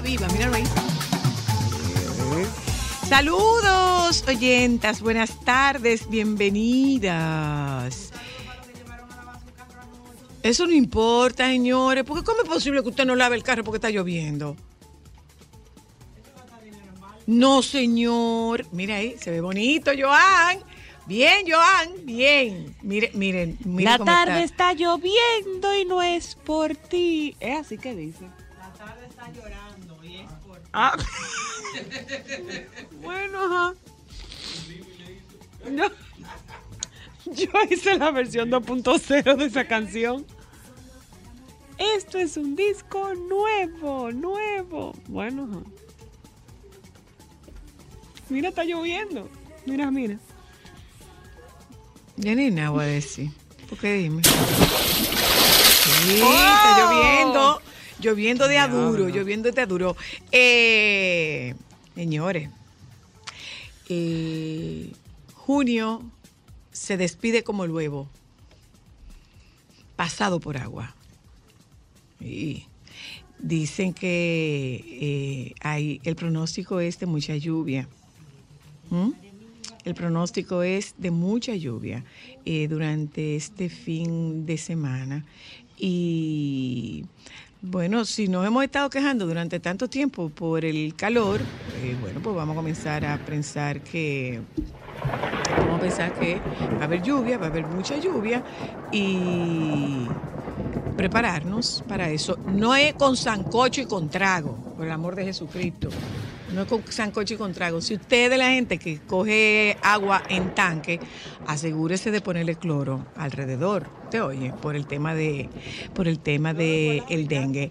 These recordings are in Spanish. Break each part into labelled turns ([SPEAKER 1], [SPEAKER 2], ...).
[SPEAKER 1] viva, míralo ahí. Saludos, oyentas, buenas tardes, bienvenidas. Eso no importa, señores, porque ¿cómo es posible que usted no lave el carro porque está lloviendo? No, señor. Mira ahí, se ve bonito, Joan. Bien, Joan, bien. Miren, miren, miren.
[SPEAKER 2] La
[SPEAKER 1] cómo
[SPEAKER 2] tarde
[SPEAKER 1] está.
[SPEAKER 2] está lloviendo y no es por ti. Es así que dice.
[SPEAKER 1] Ah. bueno, ajá.
[SPEAKER 2] Yo, yo hice la versión 2.0 de esa canción. Esto es un disco nuevo, nuevo. Bueno, ajá. Mira, está lloviendo. Mira, mira.
[SPEAKER 1] Ya ni nada voy a decir. ¿Por qué dime? Sí, está lloviendo. Lloviendo de aduro, lloviendo de aduro. Eh, señores, eh, junio se despide como el huevo, pasado por agua. Y dicen que eh, hay, el pronóstico es de mucha lluvia. ¿Mm? El pronóstico es de mucha lluvia eh, durante este fin de semana. Y bueno, si nos hemos estado quejando durante tanto tiempo por el calor, eh, bueno, pues vamos a comenzar a pensar que vamos a pensar que va a haber lluvia, va a haber mucha lluvia y prepararnos para eso. No es con sancocho y con trago, por el amor de Jesucristo. No es con sancocho y con trago. Si usted es de la gente que coge agua en tanque, asegúrese de ponerle cloro alrededor. ¿Te oye? Por el tema de, por el tema de el dengue.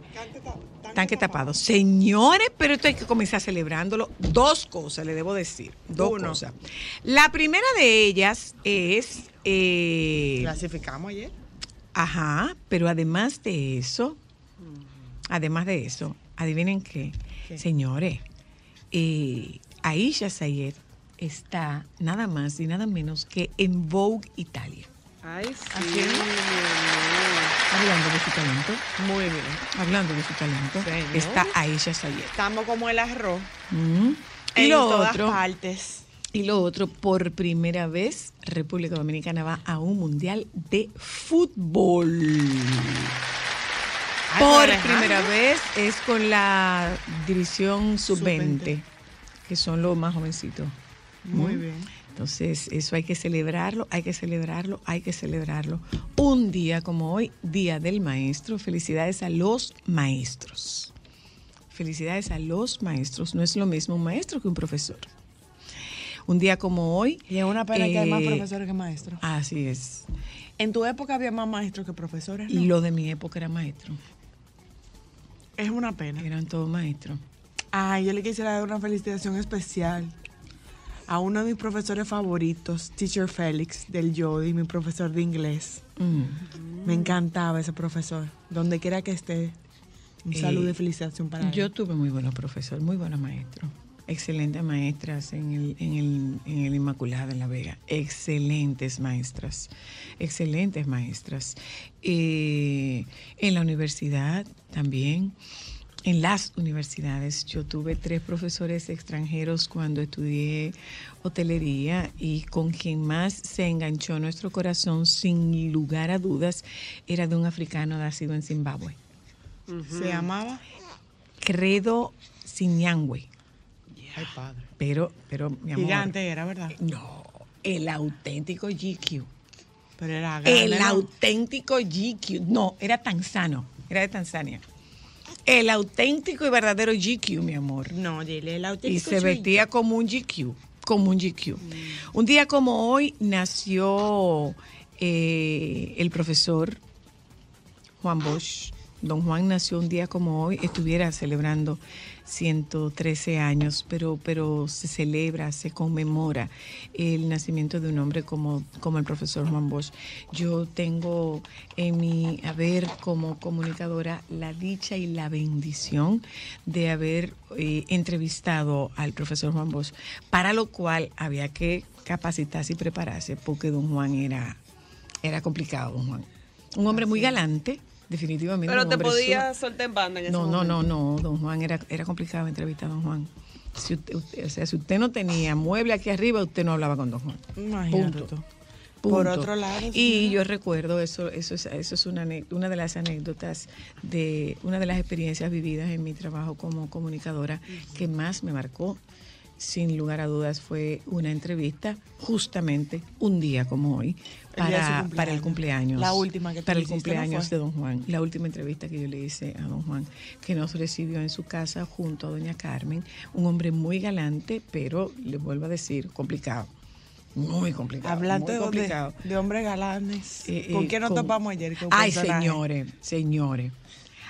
[SPEAKER 1] Tanque tapado. Señores, pero esto hay que comenzar celebrándolo. Dos cosas le debo decir. Dos
[SPEAKER 3] Uno.
[SPEAKER 1] cosas. La primera de ellas es. eh,
[SPEAKER 3] Clasificamos ayer.
[SPEAKER 1] Ajá, pero además de eso, además de eso, adivinen qué, señores, eh, Aisha Sayed está nada más y nada menos que en Vogue Italia.
[SPEAKER 2] Ay, sí.
[SPEAKER 1] Así. Hablando de su talento,
[SPEAKER 3] Muy bien.
[SPEAKER 1] hablando de su talento,
[SPEAKER 3] Señor.
[SPEAKER 1] está Aisha Sayed.
[SPEAKER 3] Estamos como el arroz.
[SPEAKER 1] Mm. Y
[SPEAKER 3] en
[SPEAKER 1] lo
[SPEAKER 3] todas
[SPEAKER 1] otro,
[SPEAKER 3] partes.
[SPEAKER 1] y lo otro, por primera vez, República Dominicana va a un mundial de fútbol. Por primera vez es con la división sub-20,
[SPEAKER 3] Sub-20.
[SPEAKER 1] que son los más jovencitos.
[SPEAKER 3] Muy
[SPEAKER 1] ¿Mm?
[SPEAKER 3] bien.
[SPEAKER 1] Entonces, eso hay que celebrarlo, hay que celebrarlo, hay que celebrarlo. Un día como hoy, Día del Maestro. Felicidades a los maestros. Felicidades a los maestros. No es lo mismo un maestro que un profesor. Un día como hoy.
[SPEAKER 3] Y es una pena que hay más
[SPEAKER 1] eh,
[SPEAKER 3] profesores que maestros.
[SPEAKER 1] Así es.
[SPEAKER 3] En tu época había más maestros que profesores, ¿no?
[SPEAKER 1] Lo de mi época era maestro.
[SPEAKER 3] Es una pena.
[SPEAKER 1] Eran todos maestros.
[SPEAKER 3] Ay, yo le quisiera dar una felicitación especial a uno de mis profesores favoritos, Teacher Félix del Yodi, mi profesor de inglés.
[SPEAKER 1] Mm.
[SPEAKER 3] Me encantaba ese profesor. Donde quiera que esté, un saludo
[SPEAKER 1] Eh,
[SPEAKER 3] y felicitación para
[SPEAKER 1] Yo
[SPEAKER 3] él.
[SPEAKER 1] tuve muy buenos profesores, muy buenos maestros. Excelentes maestras en el, en el, en el Inmaculada, en La Vega. Excelentes maestras. Excelentes maestras. Eh, en la universidad también. En las universidades yo tuve tres profesores extranjeros cuando estudié hotelería y con quien más se enganchó nuestro corazón sin lugar a dudas era de un africano nacido en Zimbabue.
[SPEAKER 3] Se llamaba.
[SPEAKER 1] Credo Siñangüe.
[SPEAKER 3] Ay, padre.
[SPEAKER 1] Pero, pero, mi amor.
[SPEAKER 3] Gigante era, ¿verdad?
[SPEAKER 1] No, el auténtico GQ.
[SPEAKER 3] Pero era grande.
[SPEAKER 1] El
[SPEAKER 3] ¿no?
[SPEAKER 1] auténtico GQ. No, era tanzano. Era de Tanzania. El auténtico y verdadero GQ, mi amor.
[SPEAKER 3] No, dile, el auténtico.
[SPEAKER 1] Y se vestía como un GQ. Como un GQ. Un día como hoy nació eh, el profesor Juan Bosch. Don Juan nació un día como hoy, estuviera celebrando 113 años, pero, pero se celebra, se conmemora el nacimiento de un hombre como, como el profesor Juan Bosch. Yo tengo en mi haber como comunicadora la dicha y la bendición de haber eh, entrevistado al profesor Juan Bosch, para lo cual había que capacitarse y prepararse, porque don Juan era, era complicado, don Juan. Un hombre muy galante, definitivamente.
[SPEAKER 2] Pero te podías soltar en banda en ese
[SPEAKER 1] no, no,
[SPEAKER 2] momento.
[SPEAKER 1] no, no, don Juan, era, era complicado entrevistar a don Juan. Si usted, usted- o sea, si usted no tenía mueble aquí arriba, usted no hablaba con don Juan.
[SPEAKER 3] Imagínate
[SPEAKER 1] Punto.
[SPEAKER 3] Por otro lado,
[SPEAKER 1] Y
[SPEAKER 3] señora.
[SPEAKER 1] yo recuerdo, eso, eso es, eso es una, una de las anécdotas de una de las experiencias vividas en mi trabajo como comunicadora que más me marcó, sin lugar a dudas, fue una entrevista justamente un día como hoy
[SPEAKER 3] El
[SPEAKER 1] para,
[SPEAKER 3] cumpleaños.
[SPEAKER 1] para el cumpleaños.
[SPEAKER 3] La última que
[SPEAKER 1] Para el
[SPEAKER 3] hiciste, ¿no
[SPEAKER 1] cumpleaños de don Juan. La última entrevista que yo le hice a don Juan, que nos recibió en su casa junto a doña Carmen, un hombre muy galante, pero le vuelvo a decir, complicado. Muy complicado.
[SPEAKER 3] Hablando
[SPEAKER 1] muy
[SPEAKER 3] de,
[SPEAKER 1] complicado.
[SPEAKER 3] de hombres galanes.
[SPEAKER 1] Eh,
[SPEAKER 3] ¿Con
[SPEAKER 1] eh,
[SPEAKER 3] quién nos
[SPEAKER 1] con-
[SPEAKER 3] topamos ayer? ¿Qué
[SPEAKER 1] Ay,
[SPEAKER 3] personaje?
[SPEAKER 1] señores, señores.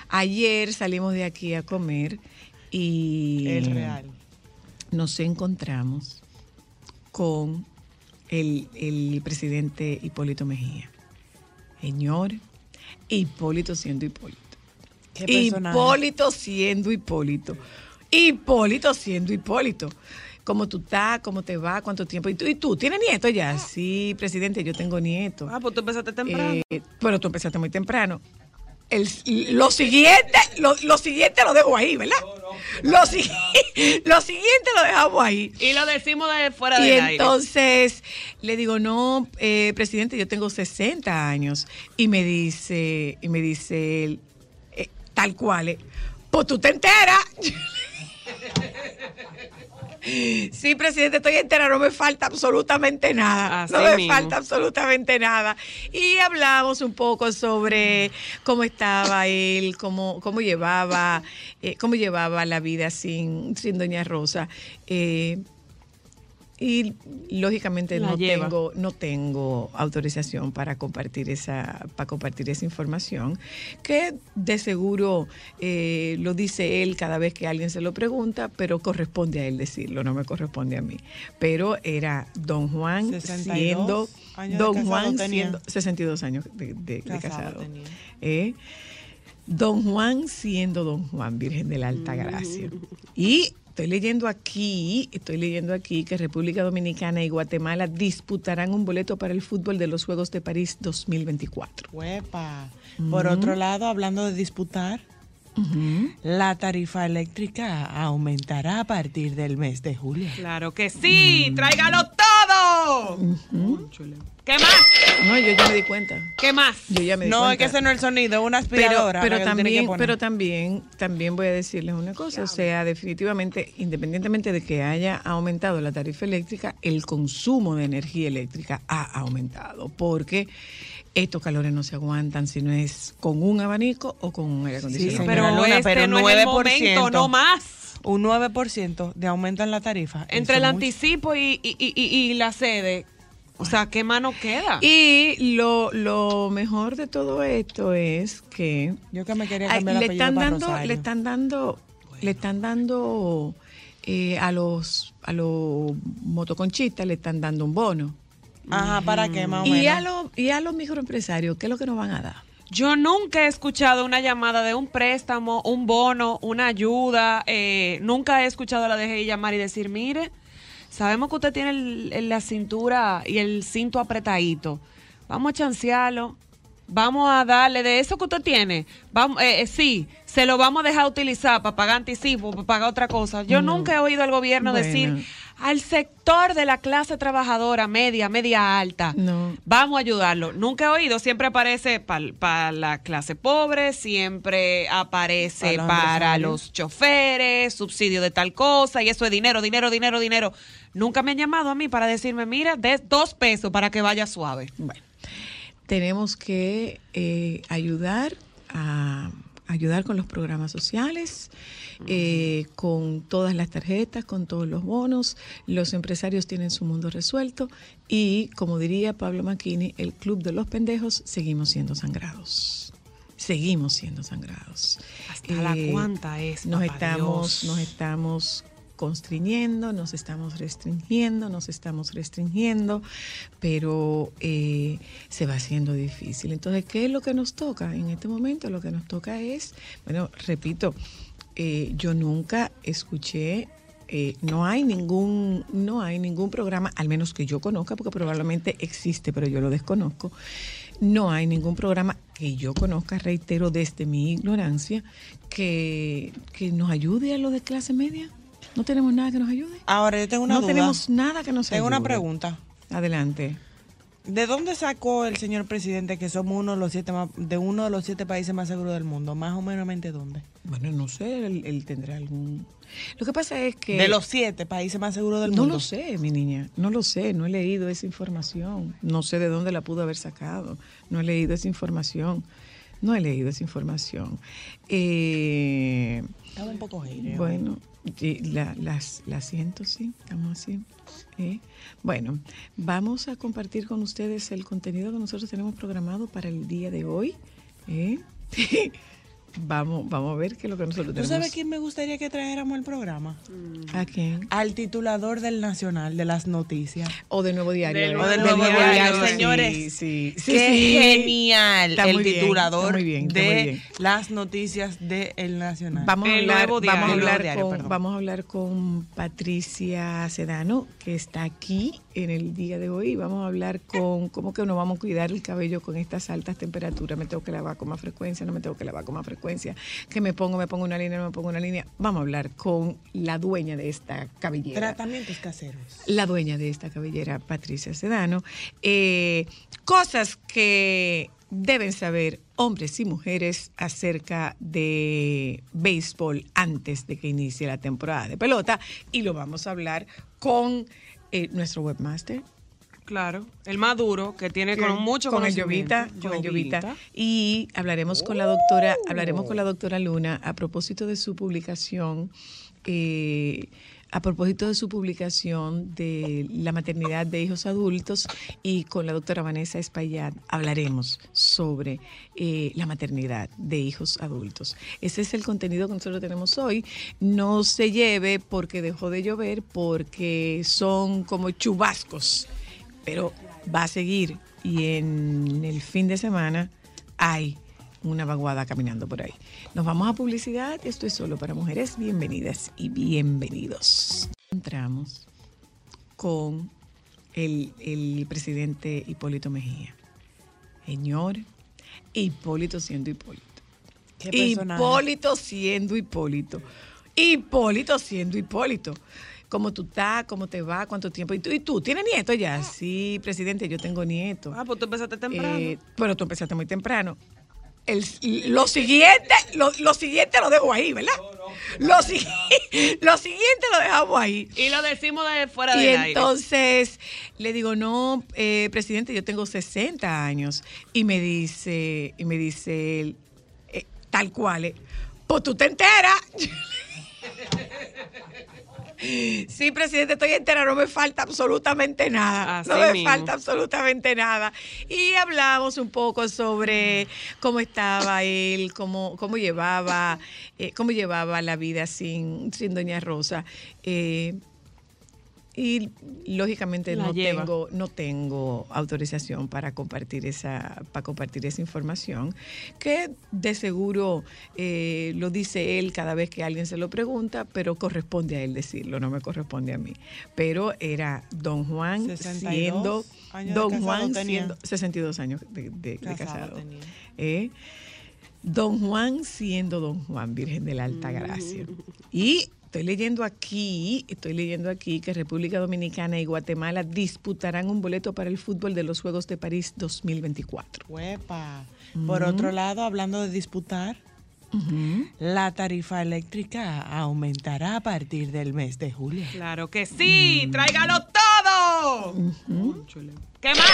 [SPEAKER 1] Ayer salimos de aquí a comer y
[SPEAKER 3] El real.
[SPEAKER 1] Nos encontramos con el, el presidente Hipólito Mejía. Señor, Hipólito siendo Hipólito. Hipólito siendo Hipólito. Hipólito siendo Hipólito. ¿Cómo tú estás? ¿Cómo te va? ¿Cuánto tiempo? ¿Y tú, y tú tienes nieto ya? Sí, presidente, yo tengo nieto.
[SPEAKER 2] Ah, pues tú empezaste temprano.
[SPEAKER 1] Eh, pero tú empezaste muy temprano. El, lo siguiente, lo, lo siguiente lo dejo ahí, ¿verdad? Lo, si- lo siguiente lo dejamos ahí.
[SPEAKER 2] y lo decimos de fuera
[SPEAKER 1] Y
[SPEAKER 2] del aire.
[SPEAKER 1] entonces le digo, no, eh, presidente, yo tengo 60 años. Y me dice, y me dice él, eh, tal cual, eh, pues tú te enteras. Sí, presidente, estoy entera, no me falta absolutamente nada.
[SPEAKER 2] Así
[SPEAKER 1] no me
[SPEAKER 2] mismo.
[SPEAKER 1] falta absolutamente nada. Y hablamos un poco sobre cómo estaba él, cómo, cómo llevaba, eh, cómo llevaba la vida sin, sin Doña Rosa. Eh, y lógicamente
[SPEAKER 2] La
[SPEAKER 1] no
[SPEAKER 2] lleva.
[SPEAKER 1] tengo, no tengo autorización para compartir esa, para compartir esa información, que de seguro eh, lo dice él cada vez que alguien se lo pregunta, pero corresponde a él decirlo, no me corresponde a mí. Pero era don Juan
[SPEAKER 3] 62
[SPEAKER 1] siendo,
[SPEAKER 3] años de
[SPEAKER 1] don
[SPEAKER 3] casado
[SPEAKER 1] Juan
[SPEAKER 3] tenía.
[SPEAKER 1] siendo 62 años de, de- de
[SPEAKER 3] Casado
[SPEAKER 1] casado.
[SPEAKER 3] tenía.
[SPEAKER 1] ¿eh? Don Juan siendo Don Juan, Virgen de la Alta Gracia. Y estoy leyendo aquí, estoy leyendo aquí que República Dominicana y Guatemala disputarán un boleto para el fútbol de los Juegos de París 2024.
[SPEAKER 3] Huepa. Por otro lado, hablando de disputar, la tarifa eléctrica aumentará a partir del mes de julio.
[SPEAKER 2] Claro que sí, tráigalo todo. ¿Qué más?
[SPEAKER 1] No, yo ya me di cuenta.
[SPEAKER 2] ¿Qué más?
[SPEAKER 1] Yo ya me di
[SPEAKER 3] No,
[SPEAKER 1] cuenta.
[SPEAKER 3] es que ese no es el sonido, una
[SPEAKER 1] pero,
[SPEAKER 3] aspiradora.
[SPEAKER 1] pero
[SPEAKER 3] que
[SPEAKER 1] también, pero también, también voy a decirles una cosa, o sea, definitivamente, independientemente de que haya aumentado la tarifa eléctrica, el consumo de energía eléctrica ha aumentado, porque estos calores no se aguantan si no es con un abanico o con un aire acondicionado.
[SPEAKER 3] señora
[SPEAKER 2] pero
[SPEAKER 3] Luna,
[SPEAKER 2] este
[SPEAKER 3] pero
[SPEAKER 2] no es el
[SPEAKER 3] 9%.
[SPEAKER 2] momento, no más.
[SPEAKER 3] Un 9% de aumento en la tarifa.
[SPEAKER 2] Entre el anticipo y, y- y- y- y la sede. O sea, ¿qué mano queda?
[SPEAKER 1] Y lo, lo mejor de todo esto es que
[SPEAKER 3] Yo que me quería cambiar
[SPEAKER 1] le están
[SPEAKER 3] para
[SPEAKER 1] dando, le están dando, le están dando eh, a los a los motoconchistas le están dando un bono.
[SPEAKER 3] Ajá, ¿para qué más o
[SPEAKER 1] Y a los y a los microempresarios, ¿qué es lo que nos van a dar?
[SPEAKER 2] Yo nunca he escuchado una llamada de un préstamo, un bono, una ayuda. eh, nunca he escuchado a la DGI llamar y decir, mire, sabemos que usted tiene el- el- la cintura y el cinto apretadito. Vamos a chancearlo. Vamos a darle de eso que usted tiene. Vamos, eh, eh, sí, se lo vamos a dejar utilizar para pagar anticipo, para pagar otra cosa. Yo nunca he oído al gobierno
[SPEAKER 1] Bueno.
[SPEAKER 2] decir al sector de la clase trabajadora media, media alta.
[SPEAKER 1] No.
[SPEAKER 2] Vamos a ayudarlo. Nunca he oído, siempre aparece para la clase pobre, siempre aparece
[SPEAKER 3] Para los
[SPEAKER 2] para
[SPEAKER 3] empresarios.
[SPEAKER 2] los choferes, subsidio de tal cosa, y eso es dinero, dinero, dinero, dinero. Nunca me han llamado a mí para decirme, mira, de dos pesos para que vaya suave.
[SPEAKER 1] Bueno, tenemos que eh, ayudar a ayudar con los programas sociales, eh, con todas las tarjetas, con todos los bonos. Los empresarios tienen su mundo resuelto y, como diría Pablo Macchini, el club de los pendejos seguimos siendo sangrados. Seguimos siendo sangrados.
[SPEAKER 2] ¿Hasta la cuánta es,
[SPEAKER 1] Nos
[SPEAKER 2] papá
[SPEAKER 1] estamos,
[SPEAKER 2] Dios?
[SPEAKER 1] nos estamos constriñendo, nos estamos restringiendo, nos estamos restringiendo, pero eh, se va haciendo difícil. Entonces, ¿qué es lo que nos toca en este momento? Lo que nos toca es, bueno, repito, eh, yo nunca escuché eh, no hay ningún no hay ningún programa al menos que yo conozca porque probablemente existe pero yo lo desconozco no hay ningún programa que yo conozca, reitero, desde mi ignorancia, que, que nos ayude a lo de clase media. No tenemos nada que nos ayude.
[SPEAKER 3] Ahora, yo tengo una
[SPEAKER 1] no
[SPEAKER 3] duda.
[SPEAKER 1] tenemos nada que nos
[SPEAKER 3] Tengo
[SPEAKER 1] ayude.
[SPEAKER 3] una pregunta.
[SPEAKER 1] Adelante.
[SPEAKER 3] ¿De dónde sacó el señor presidente que somos uno de los siete más- de uno de los siete países más seguros del mundo? Más o menos de dónde?
[SPEAKER 1] Bueno, no sé, él, él tendrá algún... Lo que pasa es que...
[SPEAKER 3] De los siete países más seguros del
[SPEAKER 1] No
[SPEAKER 3] mundo.
[SPEAKER 1] lo sé, mi niña, no lo sé, no he leído esa información, no sé de dónde la pudo haber sacado, no he leído esa información, no he leído esa información. Eh,
[SPEAKER 3] Estaba un poco aire.
[SPEAKER 1] bueno, la, las, la siento, sí, estamos así. ¿eh? Bueno, vamos a compartir con ustedes el contenido que nosotros tenemos programado para el día de hoy. ¿eh? vamos, vamos a ver qué es lo que nosotros
[SPEAKER 3] ¿Tú
[SPEAKER 1] tenemos.
[SPEAKER 3] sabes quién me gustaría que trajéramos al programa?
[SPEAKER 1] ¿A quién?
[SPEAKER 3] Al titulador del Nacional de las noticias.
[SPEAKER 1] O de Nuevo Diario.
[SPEAKER 2] Del
[SPEAKER 1] ¿eh?
[SPEAKER 2] Nuevo
[SPEAKER 3] del Nuevo Diario,
[SPEAKER 1] sí,
[SPEAKER 3] señores.
[SPEAKER 1] Sí, sí,
[SPEAKER 3] Qué
[SPEAKER 1] sí.
[SPEAKER 3] genial
[SPEAKER 1] Está
[SPEAKER 3] el
[SPEAKER 1] muy bien,
[SPEAKER 3] titulador
[SPEAKER 1] está muy bien, está muy
[SPEAKER 3] de
[SPEAKER 1] bien.
[SPEAKER 3] las noticias del Nacional.
[SPEAKER 1] Vamos a,
[SPEAKER 2] El
[SPEAKER 1] hablar,
[SPEAKER 2] Nuevo
[SPEAKER 1] vamos, a.
[SPEAKER 3] El
[SPEAKER 1] hablar
[SPEAKER 3] Diario,
[SPEAKER 1] con, vamos a hablar con Patricia Sedano, que está aquí en el día de hoy. Vamos a hablar con cómo que nos vamos a cuidar el cabello con estas altas temperaturas. Me tengo que lavar con más frecuencia, no me tengo que lavar con más frecuencia. Que me pongo, me pongo una línea, no me pongo una línea. Vamos a hablar con la dueña de esta cabellera.
[SPEAKER 3] Tratamientos caseros.
[SPEAKER 1] la dueña de esta cabellera, Patricia Sedano. Eh, cosas que deben saber hombres y mujeres acerca de béisbol antes de que inicie la temporada de pelota. Y lo vamos a hablar con eh, nuestro webmaster.
[SPEAKER 2] Claro, el más duro, que tiene con mucho
[SPEAKER 1] con el. Llovita, con el Llovita. y hablaremos con la doctora hablaremos con la doctora Luna a propósito de su publicación eh, a propósito de su publicación de la maternidad de hijos adultos y con la doctora Vanessa Espaillat hablaremos sobre eh, la maternidad de hijos adultos. Ese es el contenido que nosotros tenemos hoy. No se lleve porque dejó de llover, porque son como chubascos pero va a seguir y en el fin de semana hay una vaguada caminando por ahí. Nos vamos a publicidad, esto es solo para mujeres, bienvenidas y bienvenidos. Entramos con el, el presidente Hipólito Mejía. Señor, Hipólito siendo Hipólito. Hipólito siendo Hipólito. Hipólito siendo Hipólito. ¿Cómo tú estás? ¿Cómo te va? ¿Cuánto tiempo? ¿Y tú, y tú tienes nieto ya? Sí, presidente, yo tengo nieto.
[SPEAKER 2] Ah, pues tú empezaste temprano.
[SPEAKER 1] Eh, pero tú empezaste muy temprano. El, lo siguiente, lo, lo siguiente lo dejo ahí, ¿verdad? Lo, sigui- lo siguiente lo dejamos ahí.
[SPEAKER 2] y lo decimos de fuera
[SPEAKER 1] Y
[SPEAKER 2] del aire.
[SPEAKER 1] entonces le digo, no, eh, presidente, yo tengo 60 años. Y me dice, y me dice él, eh, tal cual, eh, pues tú te enteras. Sí, presidente, estoy entera, no me falta absolutamente nada.
[SPEAKER 2] Así
[SPEAKER 1] no me
[SPEAKER 2] mismo.
[SPEAKER 1] falta absolutamente nada. Y hablamos un poco sobre cómo estaba él, cómo, cómo llevaba, eh, cómo llevaba la vida sin, sin Doña Rosa. Eh, y lógicamente
[SPEAKER 2] La
[SPEAKER 1] no
[SPEAKER 2] lleva.
[SPEAKER 1] tengo, no tengo autorización para compartir esa, para compartir esa información, que de seguro eh, lo dice él cada vez que alguien se lo pregunta, pero corresponde a él decirlo, no me corresponde a mí. Pero era Don Juan
[SPEAKER 3] 62
[SPEAKER 1] siendo
[SPEAKER 3] años
[SPEAKER 1] Don Juan
[SPEAKER 3] tenía.
[SPEAKER 1] siendo 62 años de, de- de
[SPEAKER 3] Casado tenía.
[SPEAKER 1] ¿eh? Don Juan siendo Don Juan, Virgen de la Alta Gracia. Y estoy leyendo aquí, estoy leyendo aquí que República Dominicana y Guatemala disputarán un boleto para el fútbol de los Juegos de París 2024.
[SPEAKER 3] Huepa. Por otro lado, hablando de disputar, la tarifa eléctrica aumentará a partir del mes de julio.
[SPEAKER 2] Claro que sí, tráigalo todo. ¿Qué más?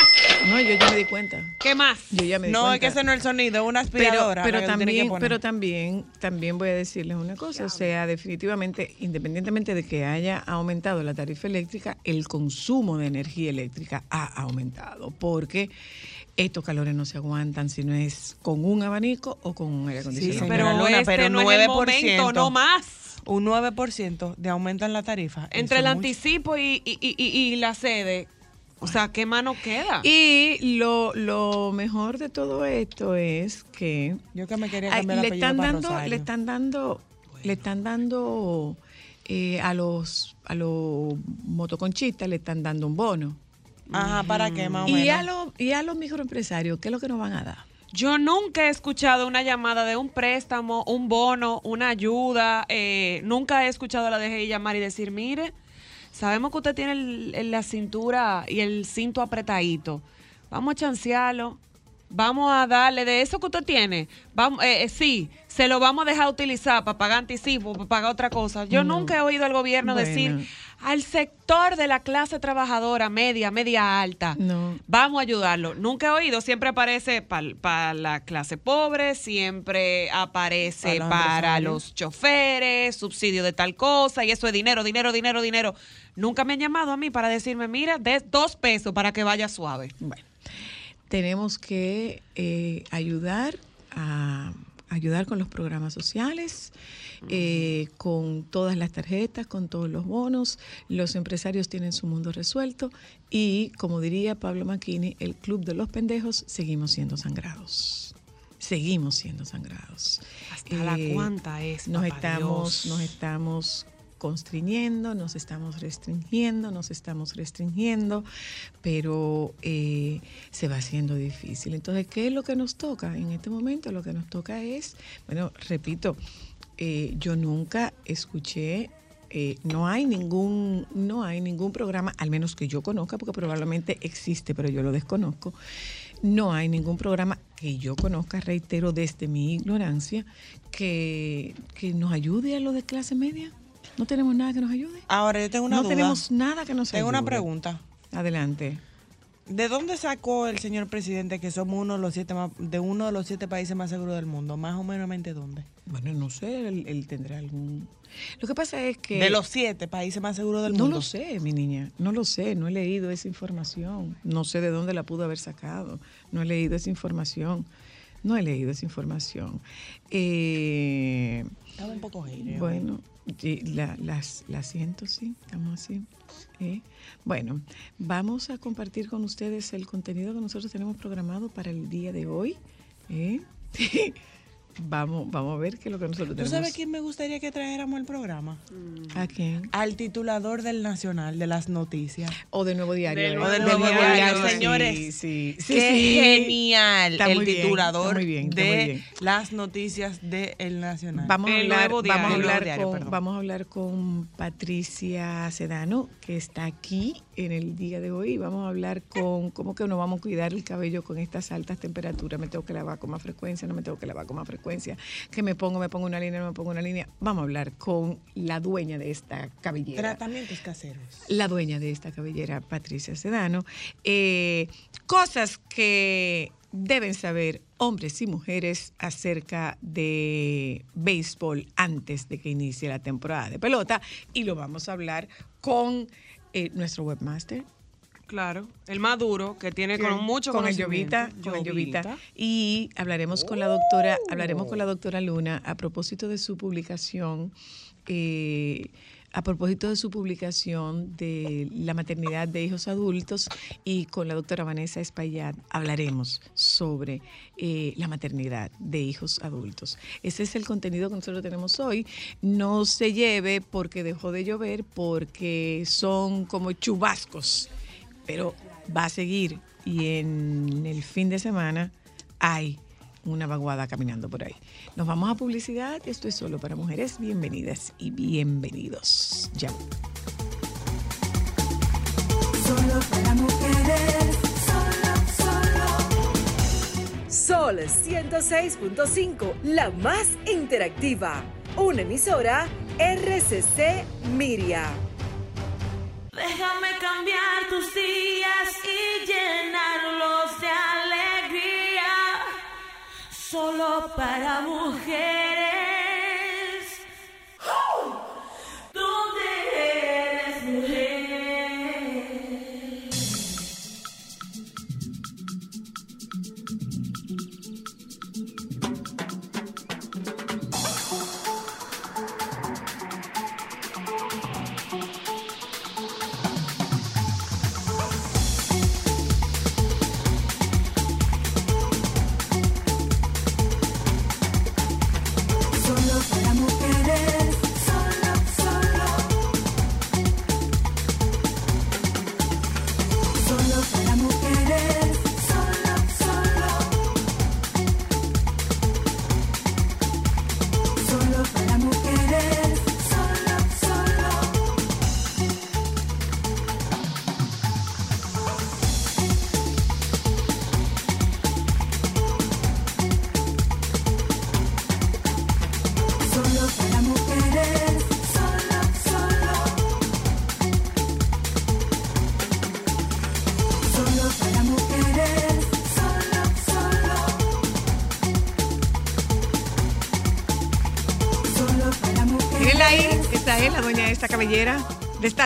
[SPEAKER 1] No, yo ya me di cuenta.
[SPEAKER 2] ¿Qué más?
[SPEAKER 1] Yo ya me di
[SPEAKER 3] No,
[SPEAKER 1] cuenta.
[SPEAKER 3] es que ese no es el sonido, es una
[SPEAKER 1] pero,
[SPEAKER 3] aspiradora.
[SPEAKER 1] pero
[SPEAKER 3] que
[SPEAKER 1] también, pero también, también voy a decirles una cosa, o sea, definitivamente, independientemente de que haya aumentado la tarifa eléctrica, el consumo de energía eléctrica ha aumentado, porque estos calores no se aguantan si no es con un abanico o con un aire acondicionado.
[SPEAKER 3] señora
[SPEAKER 2] pero
[SPEAKER 3] Luna,
[SPEAKER 2] este
[SPEAKER 3] pero
[SPEAKER 2] no es el
[SPEAKER 3] 9%.
[SPEAKER 2] momento, no más.
[SPEAKER 3] Un 9% de aumento en la tarifa.
[SPEAKER 2] Entre el anticipo y, y- y- y- y la sede, o sea, ¿qué mano queda?
[SPEAKER 1] Y lo, lo mejor de todo esto es que
[SPEAKER 3] Yo que me quería cambiar
[SPEAKER 1] le están dando, le están dando, le están dando eh, a los a los motoconchistas le están dando un bono.
[SPEAKER 3] Ajá, ¿para qué más o
[SPEAKER 1] Y a, los, y a los microempresarios, ¿qué es lo que nos van a dar?
[SPEAKER 2] Yo nunca he escuchado una llamada de un préstamo, un bono, una ayuda. eh, nunca he escuchado a la DGI llamar y decir, mire, sabemos que usted tiene el- el- la cintura y el cinto apretadito. Vamos a chancearlo. Vamos a darle de eso que usted tiene. Vamos, eh, eh, sí, se lo vamos a dejar utilizar para pagar anticipo, para pagar otra cosa. Yo
[SPEAKER 1] No.
[SPEAKER 2] nunca he oído al gobierno
[SPEAKER 1] Bueno.
[SPEAKER 2] decir al sector de la clase trabajadora media, media alta.
[SPEAKER 1] No.
[SPEAKER 2] Vamos a ayudarlo. Nunca he oído, siempre aparece para la clase pobre, siempre aparece
[SPEAKER 3] Para los
[SPEAKER 2] para
[SPEAKER 3] empresarios.
[SPEAKER 2] los choferes, subsidio de tal cosa, y eso es dinero, dinero, dinero, dinero. Nunca me han llamado a mí para decirme, mira, de dos pesos para que vaya suave.
[SPEAKER 1] Bueno, tenemos que eh, ayudar a ayudar con los programas sociales, eh, con todas las tarjetas, con todos los bonos. Los empresarios tienen su mundo resuelto y, como diría Pablo Maquini, el club de los pendejos seguimos siendo sangrados. Seguimos siendo sangrados.
[SPEAKER 2] ¿Hasta la cuánta es,
[SPEAKER 1] Nos
[SPEAKER 2] papá
[SPEAKER 1] estamos,
[SPEAKER 2] Dios?
[SPEAKER 1] nos estamos constriñendo, nos estamos restringiendo, nos estamos restringiendo, pero eh, se va haciendo difícil. Entonces, ¿qué es lo que nos toca en este momento? Lo que nos toca es, bueno, repito, eh, yo nunca escuché eh, no hay ningún no hay ningún programa al menos que yo conozca porque probablemente existe pero yo lo desconozco no hay ningún programa que yo conozca reitero desde mi ignorancia que, que nos ayude a lo de clase media no tenemos nada que nos ayude
[SPEAKER 3] Ahora, yo tengo una
[SPEAKER 1] no
[SPEAKER 3] duda.
[SPEAKER 1] tenemos nada que nos
[SPEAKER 3] Tengo
[SPEAKER 1] ayude
[SPEAKER 3] una pregunta.
[SPEAKER 1] adelante
[SPEAKER 3] ¿De dónde sacó el señor presidente que somos uno de los siete más- de uno de los siete países más seguros del mundo? Más o menos dónde?
[SPEAKER 1] bueno no sé él, él tendrá algún lo que pasa es que
[SPEAKER 3] De los siete países más seguros del
[SPEAKER 1] no
[SPEAKER 3] mundo.
[SPEAKER 1] lo sé, mi niña, no lo sé, no he leído esa información, no sé de dónde la pudo haber sacado, no he leído esa información, no he leído esa información. Eh,
[SPEAKER 3] Estaba un poco hater.
[SPEAKER 1] bueno, y la, las, la siento, sí, estamos así. Bueno, vamos a compartir con ustedes el contenido que nosotros tenemos programado para el día de hoy. ¿eh? vamos, vamos a ver qué es lo que nosotros
[SPEAKER 3] ¿Tú
[SPEAKER 1] tenemos.
[SPEAKER 3] sabes quién me gustaría que trajéramos el programa?
[SPEAKER 1] ¿A quién?
[SPEAKER 3] Al titulador del Nacional de las noticias.
[SPEAKER 1] O de Nuevo Diario.
[SPEAKER 2] Del
[SPEAKER 1] ¿eh?
[SPEAKER 2] Nuevo
[SPEAKER 3] Del Nuevo Diario, señores.
[SPEAKER 1] Sí, sí,
[SPEAKER 3] Qué
[SPEAKER 1] sí.
[SPEAKER 3] genial
[SPEAKER 1] Está
[SPEAKER 3] el
[SPEAKER 1] muy bien,
[SPEAKER 3] titulador
[SPEAKER 1] está bien, está muy
[SPEAKER 3] de
[SPEAKER 1] bien.
[SPEAKER 3] las noticias del Nacional.
[SPEAKER 1] Vamos a,
[SPEAKER 2] El
[SPEAKER 1] hablar,
[SPEAKER 2] Nuevo
[SPEAKER 1] vamos, a hablar
[SPEAKER 3] Diario,
[SPEAKER 1] con, vamos a hablar con Patricia Sedano, que está aquí en el día de hoy. Vamos a hablar con cómo que nos vamos a cuidar el cabello con estas altas temperaturas. Me tengo que lavar con más frecuencia, no me tengo que lavar con más frecuencia. Que me pongo, me pongo una línea, no me pongo una línea. Vamos a hablar con la dueña de esta cabellera.
[SPEAKER 3] Tratamientos caseros.
[SPEAKER 1] la dueña de esta cabellera, Patricia Sedano. Eh, cosas que deben saber hombres y mujeres acerca de béisbol antes de que inicie la temporada de pelota. Y lo vamos a hablar con eh, nuestro webmaster.
[SPEAKER 2] Claro, el más duro, que tiene con mucho
[SPEAKER 1] con el. Llovita, con el Llovita. y hablaremos con la doctora hablaremos con la doctora Luna a propósito de su publicación eh, a propósito de su publicación de la maternidad de hijos adultos y con la doctora Vanessa Espaillat hablaremos sobre eh, la maternidad de hijos adultos. Ese es el contenido que nosotros tenemos hoy. No se lleve porque dejó de llover, porque son como chubascos pero va a seguir y en el fin de semana hay una vaguada caminando por ahí. Nos vamos a publicidad, esto es solo para mujeres, bienvenidas y bienvenidos. Ya.
[SPEAKER 4] Solo para mujeres, solo, solo.
[SPEAKER 5] Sol 106.5, la más interactiva. Una emisora RCC Miria.
[SPEAKER 4] Déjame tus días y llenarlos de alegría. Solo para mujeres.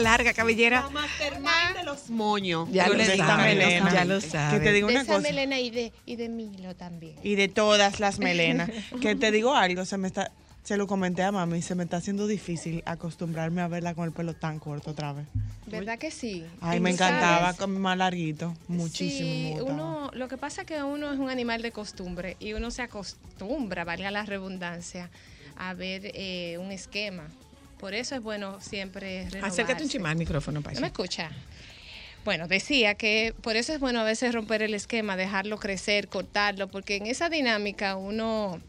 [SPEAKER 1] Larga cabellera.
[SPEAKER 2] mastermind de los moños.
[SPEAKER 1] Ya lo
[SPEAKER 2] le
[SPEAKER 3] de
[SPEAKER 2] digo
[SPEAKER 3] esta
[SPEAKER 1] sabe,
[SPEAKER 3] melena.
[SPEAKER 1] ya lo
[SPEAKER 3] Que
[SPEAKER 1] sabe.
[SPEAKER 3] te digo
[SPEAKER 6] de
[SPEAKER 3] una
[SPEAKER 6] esa
[SPEAKER 3] cosa.
[SPEAKER 6] melena y de, y de Milo también.
[SPEAKER 3] Y de todas las melenas. que te digo algo, se me está, se lo comenté a mami, se me está haciendo difícil acostumbrarme a verla con el pelo tan corto otra vez.
[SPEAKER 6] ¿Verdad que sí?
[SPEAKER 3] Ay,
[SPEAKER 6] Y
[SPEAKER 3] me encantaba
[SPEAKER 6] sabes,
[SPEAKER 3] con más larguito, muchísimo.
[SPEAKER 6] Sí, uno, lo que pasa es que uno es un animal de costumbre y uno se acostumbra, valga la redundancia, a ver eh, un esquema. Por eso es bueno siempre renovarse.
[SPEAKER 1] Acércate un chimán al micrófono,
[SPEAKER 6] ¿No me escucha? Bueno, decía que por eso es bueno a veces romper el esquema, dejarlo crecer, cortarlo, porque en esa dinámica uno,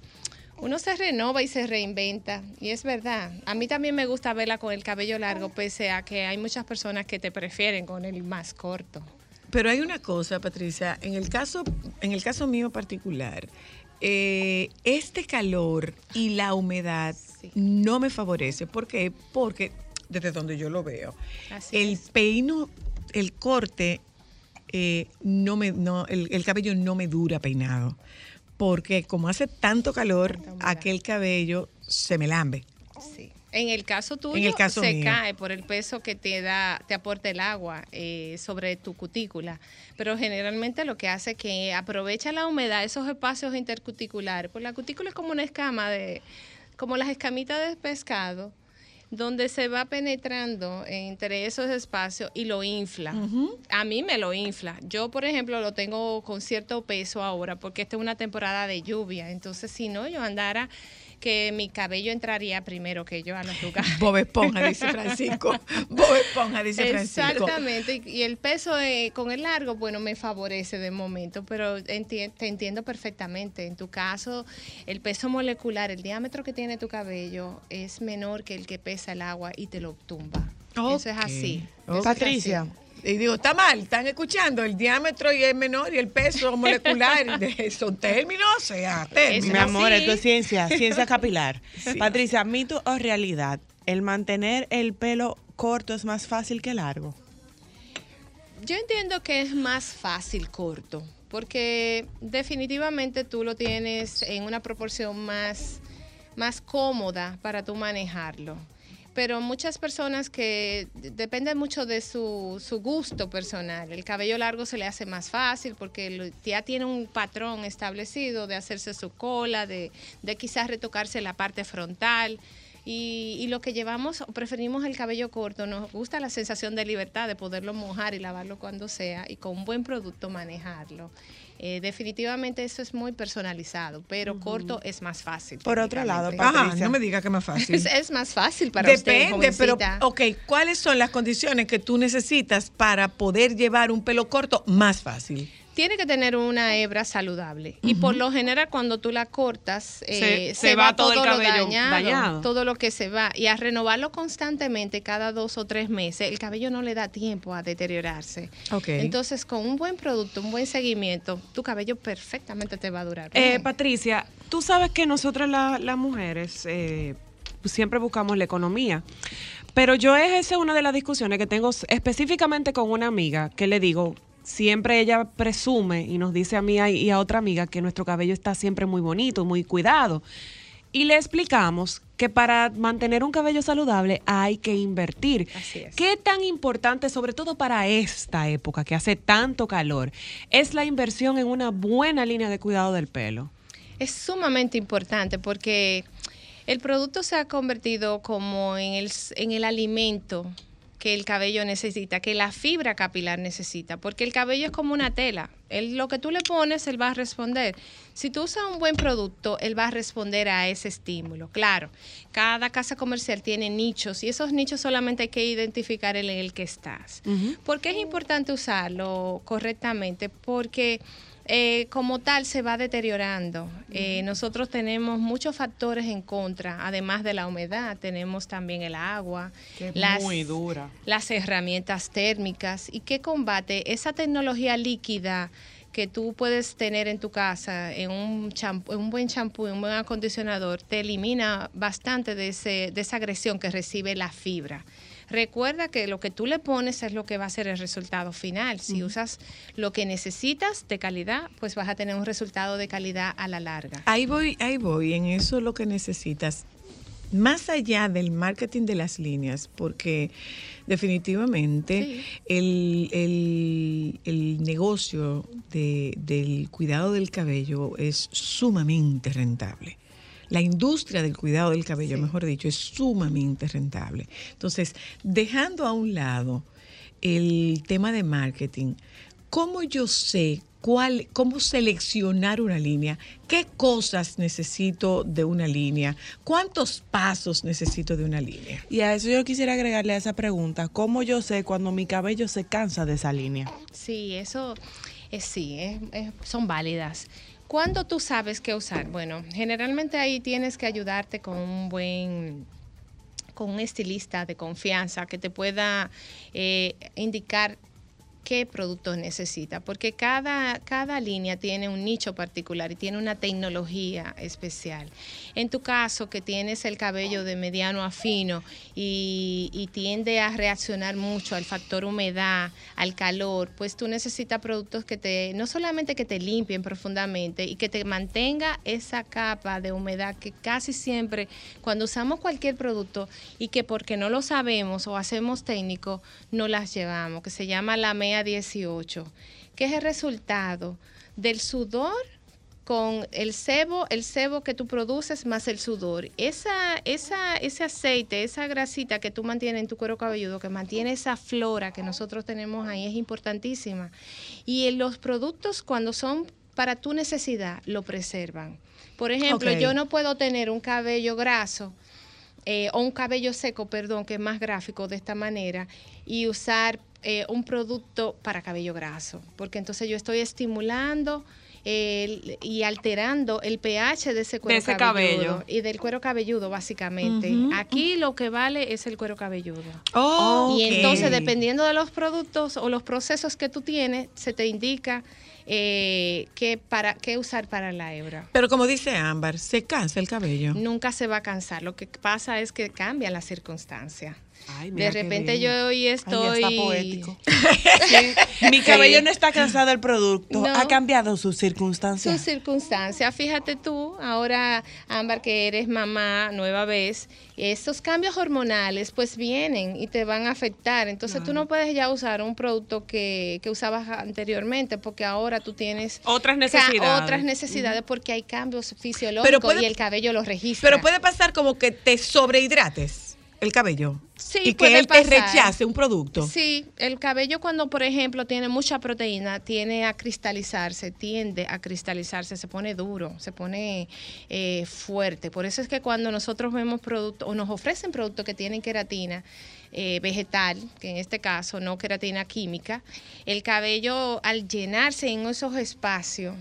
[SPEAKER 6] uno se renova y se reinventa. Y es verdad. A mí también me gusta verla con el cabello largo, pese a que hay muchas personas que te prefieren con el más corto.
[SPEAKER 1] Pero hay una cosa, Patricia, en el caso, en el caso mío particular, eh, este calor y la humedad
[SPEAKER 6] Sí.
[SPEAKER 1] no me favorece. ¿Por qué? Porque desde donde yo lo veo,
[SPEAKER 6] Así
[SPEAKER 1] el
[SPEAKER 6] es.
[SPEAKER 1] peino, el corte, eh, no me, no, el, el cabello no me dura peinado. Porque como hace tanto calor, aquel cabello se me lambe.
[SPEAKER 6] Sí. En el caso tuyo
[SPEAKER 1] En el caso
[SPEAKER 6] se
[SPEAKER 1] mío.
[SPEAKER 6] cae por el peso que te da, te aporta el agua eh, sobre tu cutícula. Pero generalmente lo que hace es que aprovecha la humedad, esos espacios intercuticulares. Pues la cutícula es como una escama de, como las escamitas de pescado, donde se va penetrando entre esos espacios y lo infla. A mí me lo infla. Yo, por ejemplo, lo tengo con cierto peso ahora porque esta es una temporada de lluvia. Entonces, si no, yo andara que mi cabello entraría primero que yo a los lugares.
[SPEAKER 1] Bob Esponja, dice Francisco. Bob Esponja, dice Francisco.
[SPEAKER 6] Exactamente, y, el peso eh, con el largo, bueno, me favorece de momento, pero enti- te entiendo perfectamente. En tu caso, el peso molecular, el diámetro que tiene tu cabello es menor que el que pesa el agua y te lo tumba. Eso es así.
[SPEAKER 1] ok.
[SPEAKER 6] Eso es
[SPEAKER 3] Patricia,
[SPEAKER 6] así.
[SPEAKER 1] Y digo, está mal, están escuchando, el diámetro y el menor y el peso molecular, de- son términos, o sea,
[SPEAKER 3] mi
[SPEAKER 1] términos.
[SPEAKER 6] Eso
[SPEAKER 3] amor, esto es ciencia, ciencia capilar.
[SPEAKER 1] Sí.
[SPEAKER 3] Patricia, mito o realidad, el mantener el pelo corto es más fácil que largo.
[SPEAKER 6] Yo entiendo que es más fácil corto, porque definitivamente tú lo tienes en una proporción más, más cómoda para tú manejarlo. Pero muchas personas que d- depende mucho de su, su gusto personal. El cabello largo se le hace más fácil porque ya tiene un patrón establecido de hacerse su cola, de, de quizás retocarse la parte frontal. Y, y lo que llevamos, preferimos el cabello corto, nos gusta la sensación de libertad de poderlo mojar y lavarlo cuando sea y con un buen producto manejarlo. Eh, definitivamente eso es muy personalizado, pero corto es más fácil.
[SPEAKER 3] Por otro lado,
[SPEAKER 6] técnicamente.
[SPEAKER 1] Ajá,
[SPEAKER 3] Patricia.
[SPEAKER 1] no me diga que es más fácil.
[SPEAKER 6] es, es más fácil para usted,
[SPEAKER 1] Depende, pero, ok, ¿cuáles son las condiciones que tú necesitas para poder llevar un pelo corto más fácil?
[SPEAKER 6] Tiene que tener una hebra saludable. Y por lo general, cuando tú la cortas, eh,
[SPEAKER 2] Se- se va todo el
[SPEAKER 6] lo
[SPEAKER 2] cabello
[SPEAKER 6] dañado,
[SPEAKER 2] dañado.
[SPEAKER 6] todo lo que se va. Y a renovarlo constantemente cada dos o tres meses, el cabello no le da tiempo a deteriorarse. Entonces, con un buen producto, un buen seguimiento, tu cabello perfectamente te va a durar.
[SPEAKER 2] Eh. Patricia, tú sabes que nosotras la- las mujeres eh, siempre buscamos la economía. Pero yo es esa una de las discusiones que tengo específicamente con una amiga que le digo, siempre ella presume y nos dice a mí y a otra amiga que nuestro cabello está siempre muy bonito, muy cuidado. Y le explicamos que para mantener un cabello saludable hay que invertir.
[SPEAKER 6] Así es.
[SPEAKER 2] ¿Qué tan importante, sobre todo para esta época que hace tanto calor, es la inversión en una buena línea de cuidado del pelo?
[SPEAKER 6] Es sumamente importante porque el producto se ha convertido como en el, en el alimento que el cabello necesita, que la fibra capilar necesita, porque el cabello es como una tela. Él, lo que tú le pones, él va a responder. Si tú usas un buen producto, él va a responder a ese estímulo. Claro, cada casa comercial tiene nichos y esos nichos solamente hay que identificar en el que estás. ¿Por qué es importante usarlo correctamente? Porque eh, como tal se va deteriorando. Eh, nosotros tenemos muchos factores en contra, además de la humedad, tenemos también el agua,
[SPEAKER 3] Que
[SPEAKER 6] las,
[SPEAKER 3] muy dura.
[SPEAKER 6] las herramientas térmicas y que combate esa tecnología líquida que tú puedes tener en tu casa, en un, champú, en un buen champú, en un buen acondicionador, te elimina bastante de, ese, de esa agresión que recibe la fibra. Recuerda que lo que tú le pones es lo que va a ser el resultado final. Si usas lo que necesitas de calidad, pues vas a tener un resultado de calidad a la larga.
[SPEAKER 1] Ahí voy, ahí voy, en eso lo que necesitas. más allá del marketing de las líneas, porque definitivamente
[SPEAKER 6] Sí.
[SPEAKER 1] el, el- el negocio de- del cuidado del cabello es sumamente rentable. La industria del cuidado del cabello, mejor dicho, es sumamente rentable. Entonces, dejando a un lado el tema de marketing, ¿cómo yo sé cuál, cómo seleccionar una línea? ¿Qué cosas necesito de una línea? ¿Cuántos pasos necesito de una línea?
[SPEAKER 3] Y a eso yo quisiera agregarle a esa pregunta, ¿cómo yo sé cuando mi cabello se cansa de esa línea?
[SPEAKER 6] Sí, eso es sí, es- es- son válidas. ¿Cuándo tú sabes qué usar? Bueno, generalmente ahí tienes que ayudarte con un buen con un estilista de confianza que te pueda eh, indicar qué productos necesita, porque cada, cada línea tiene un nicho particular y tiene una tecnología especial. En tu caso, que tienes el cabello de mediano a fino y, tiende a reaccionar mucho al factor humedad, al calor, pues tú necesitas productos que te, no solamente que te limpien profundamente y que te mantenga esa capa de humedad que casi siempre cuando usamos cualquier producto y que porque no lo sabemos o hacemos técnico, no las llevamos, que se llama la MEA 18, que es el resultado del sudor con el sebo, el sebo que tú produces más el sudor. Esa, esa, ese aceite, esa grasita que tú mantienes en tu cuero cabelludo, que mantiene esa flora que nosotros tenemos ahí, es importantísima. Y en los productos, cuando son para tu necesidad, lo preservan. Por ejemplo, yo no puedo tener un cabello graso eh, o un cabello seco, perdón, que es más gráfico de esta manera, y usar eh, un producto para cabello graso, porque entonces yo estoy estimulando el- y alterando el pH de ese cuero
[SPEAKER 2] ese
[SPEAKER 6] cabelludo
[SPEAKER 2] cabello.
[SPEAKER 6] y del cuero cabelludo básicamente. Aquí lo que vale es el cuero cabelludo.
[SPEAKER 1] Oh,
[SPEAKER 6] Y entonces, dependiendo de los productos o los procesos que tú tienes, se te indica eh, qué, para, qué usar para la hebra.
[SPEAKER 1] Pero como dice Ámbar, se cansa el cabello.
[SPEAKER 6] Nunca se va a cansar. Lo que pasa es que cambian las circunstancias.
[SPEAKER 3] Ay,
[SPEAKER 6] De repente yo hoy
[SPEAKER 3] Ay,
[SPEAKER 6] estoy...
[SPEAKER 3] está poético. Mi cabello no está cansado del producto,
[SPEAKER 6] No.
[SPEAKER 3] ha cambiado sus circunstancias.
[SPEAKER 6] Sus circunstancias, fíjate tú, ahora Ámbar que eres mamá nueva vez, estos cambios hormonales pues vienen y te van a afectar, entonces tú no puedes ya usar un producto que, que usabas anteriormente porque ahora tú tienes
[SPEAKER 2] Otras necesidades.
[SPEAKER 6] otras necesidades porque hay cambios fisiológicos
[SPEAKER 1] puede-
[SPEAKER 6] y el cabello los registra.
[SPEAKER 1] Pero puede pasar como que te sobrehidrates el cabello.
[SPEAKER 6] Sí,
[SPEAKER 1] y que él te
[SPEAKER 6] pasar.
[SPEAKER 1] rechace un producto.
[SPEAKER 6] Sí, el cabello cuando, por ejemplo, tiene mucha proteína, tiene a cristalizarse, tiende a cristalizarse, se pone duro, se pone eh, fuerte. Por eso es que cuando nosotros vemos productos o nos ofrecen productos que tienen queratina eh, vegetal, que en este caso no queratina química, el cabello al llenarse en esos espacios,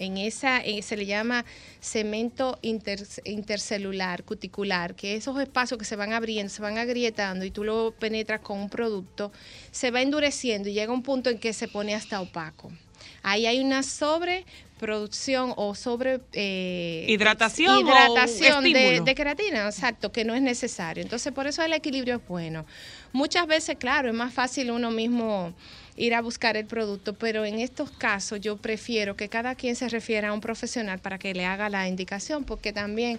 [SPEAKER 6] en esa eh, se le llama cemento inter- intercelular cuticular, que esos espacios que se van abriendo, se van agrietando y tú lo penetras con un producto, se va endureciendo y llega un punto en que se pone hasta opaco. Ahí hay una sobreproducción o sobre eh,
[SPEAKER 2] Hidratación
[SPEAKER 6] hidratación de, de queratina, exacto, que no es necesario. Entonces, por eso el equilibrio es bueno. Muchas veces, claro, es más fácil uno mismo ir a buscar el producto, pero en estos casos yo prefiero que cada quien se refiera a un profesional para que le haga la indicación, porque también